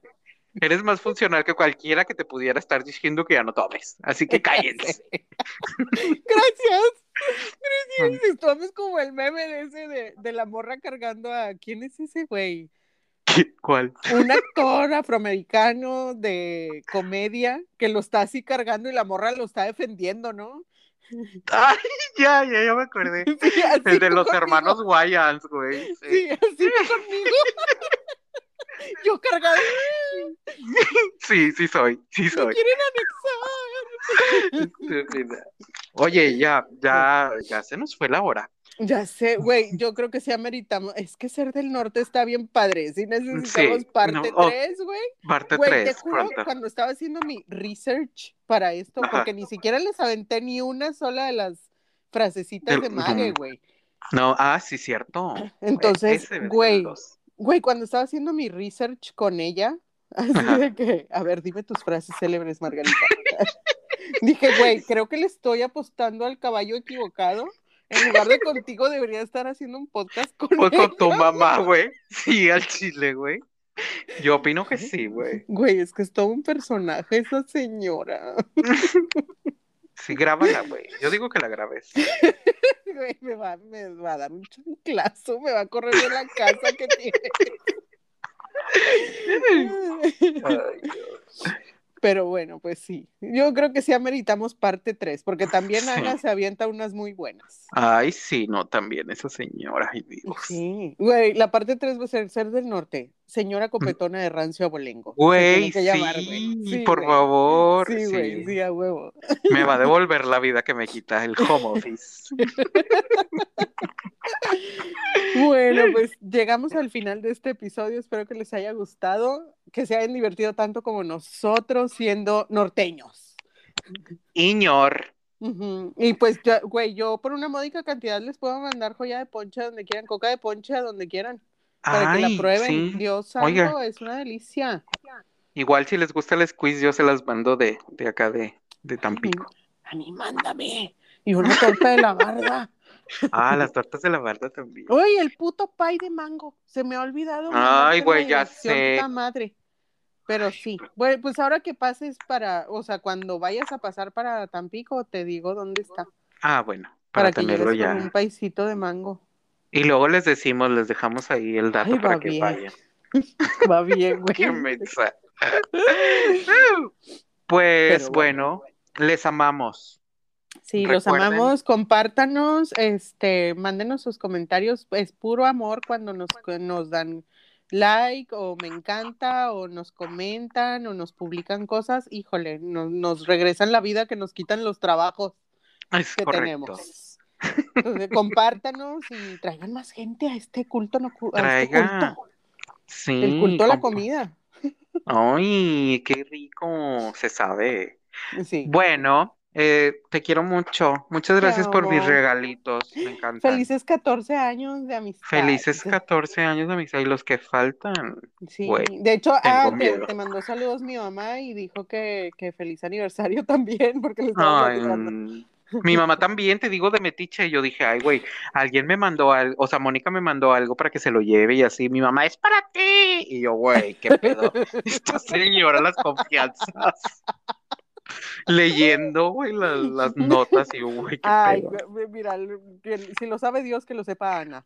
eres más funcional que cualquiera que te pudiera estar diciendo que ya no tomes. Así que cállense. Gracias. Gracias. Estamos como el meme de ese de, de la morra cargando a. ¿Quién es ese güey? ¿Qué- ¿Cuál? Un actor afroamericano de comedia que lo está así cargando y la morra lo está defendiendo, ¿no? Ay, ya, ya, ya me acordé. Sí, así El de los conmigo. hermanos Wayans, güey. Sí. Sí, así conmigo. Yo cargando. Sí, sí soy, sí Me soy. quieren anexar. Oye, ya, ya, ya se nos fue la hora. Ya sé, güey, yo creo que sí ameritamos. Es que ser del norte está bien padre. Sí necesitamos Sí, parte no, oh, 3, güey. Parte Güey, te 3, juro, pronto. cuando estaba haciendo mi research para esto, Ajá. porque ni siquiera les aventé ni una sola de las frasecitas de Mage, Ujú. güey. No, ah, sí, cierto. Entonces, güey. Güey, cuando estaba haciendo mi research con ella, así de que, a ver, dime tus frases célebres, Margarita. Dije, güey, creo que le estoy apostando al caballo equivocado. En lugar de contigo, debería estar haciendo un podcast con Pues con tu mamá, güey. Sí, al chile, güey. Yo opino que sí, güey. Güey, es que es todo un personaje esa señora. Sí, grábala, güey. Yo digo que la grabes. Güey, me va, me va a dar un chanclazo, me va a correr de la casa que tiene. Ay, Dios. Pero bueno, pues sí. Yo creo que sí ameritamos parte 3, porque también Sí. Ana se avienta unas muy buenas. Ay, sí, no, también esa señora, ay, Dios. Sí. Güey, la parte 3 va a ser Ser del Norte. Señora copetona de rancio abolengo. Güey, que llamar, güey. sí, Sí, por güey. favor. Sí, güey, sí. sí, a huevo. Me va a devolver la vida que me quita el home office. Bueno, pues llegamos al final de este episodio. Espero que les haya gustado, que se hayan divertido tanto como nosotros siendo norteños. Iñor. Y pues, ya, güey, yo por una módica cantidad les puedo mandar joya de ponche a donde quieran, coca de ponche a donde quieran, para que la prueben. sí. Dios santo, Oiga. es una delicia. Igual si les gusta el squeeze, yo se las mando de, de acá de, de Tampico. A mí, mándame. Y una torta de la barda. Ah, las tortas de la barda también. Oye, el puto pie de mango. Se me ha olvidado. Ay, güey, ya sé. madre. Pero sí. Bueno, pues ahora que pases para, o sea, cuando vayas a pasar para Tampico, te digo dónde está. Ah, bueno, Para, para, que tenerlo llegues ya. con un paisito de mango. Y luego les decimos, les dejamos ahí el dato Ay, va para que bien. vayan. Va bien, güey. Qué mensa. Pues bueno, les amamos. Sí, los amamos, compártanos, este, mándenos sus comentarios, es puro amor cuando nos, nos dan like o me encanta o nos comentan o nos publican cosas, híjole, nos, nos regresan la vida que nos quitan los trabajos Es que correcto. tenemos. Entonces, compártanos y traigan más gente a este culto, no, este culto, Sí. el culto a la comida. Ay, qué rico, se sabe. Sí. Bueno, eh, te quiero mucho. Muchas gracias por mis regalitos. Me encantan. Felices 14 años de amistad. Felices 14 años de amistad y los que faltan. Sí, de hecho, ah, te, mandó saludos mi mamá y dijo que, que feliz aniversario también, porque le estaba Ay, mm, mi mamá también, te digo de metiche. y Yo dije, ay, güey, alguien me mandó algo, o sea, Mónica me mandó algo para que se lo lleve y así. Mi mamá es para ti. Y yo, güey, qué pedo. Esta señora, las confianzas. Leyendo, güey, las, las notas y güey, qué Ay, pedo. güey, mira, si lo sabe Dios, que lo sepa Ana.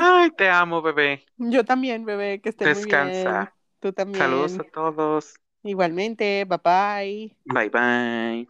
Ay, te amo, bebé. Yo también, bebé, que esté muy bien. Descansa. Tú también. Saludos a todos. Igualmente, bye bye. Bye, bye.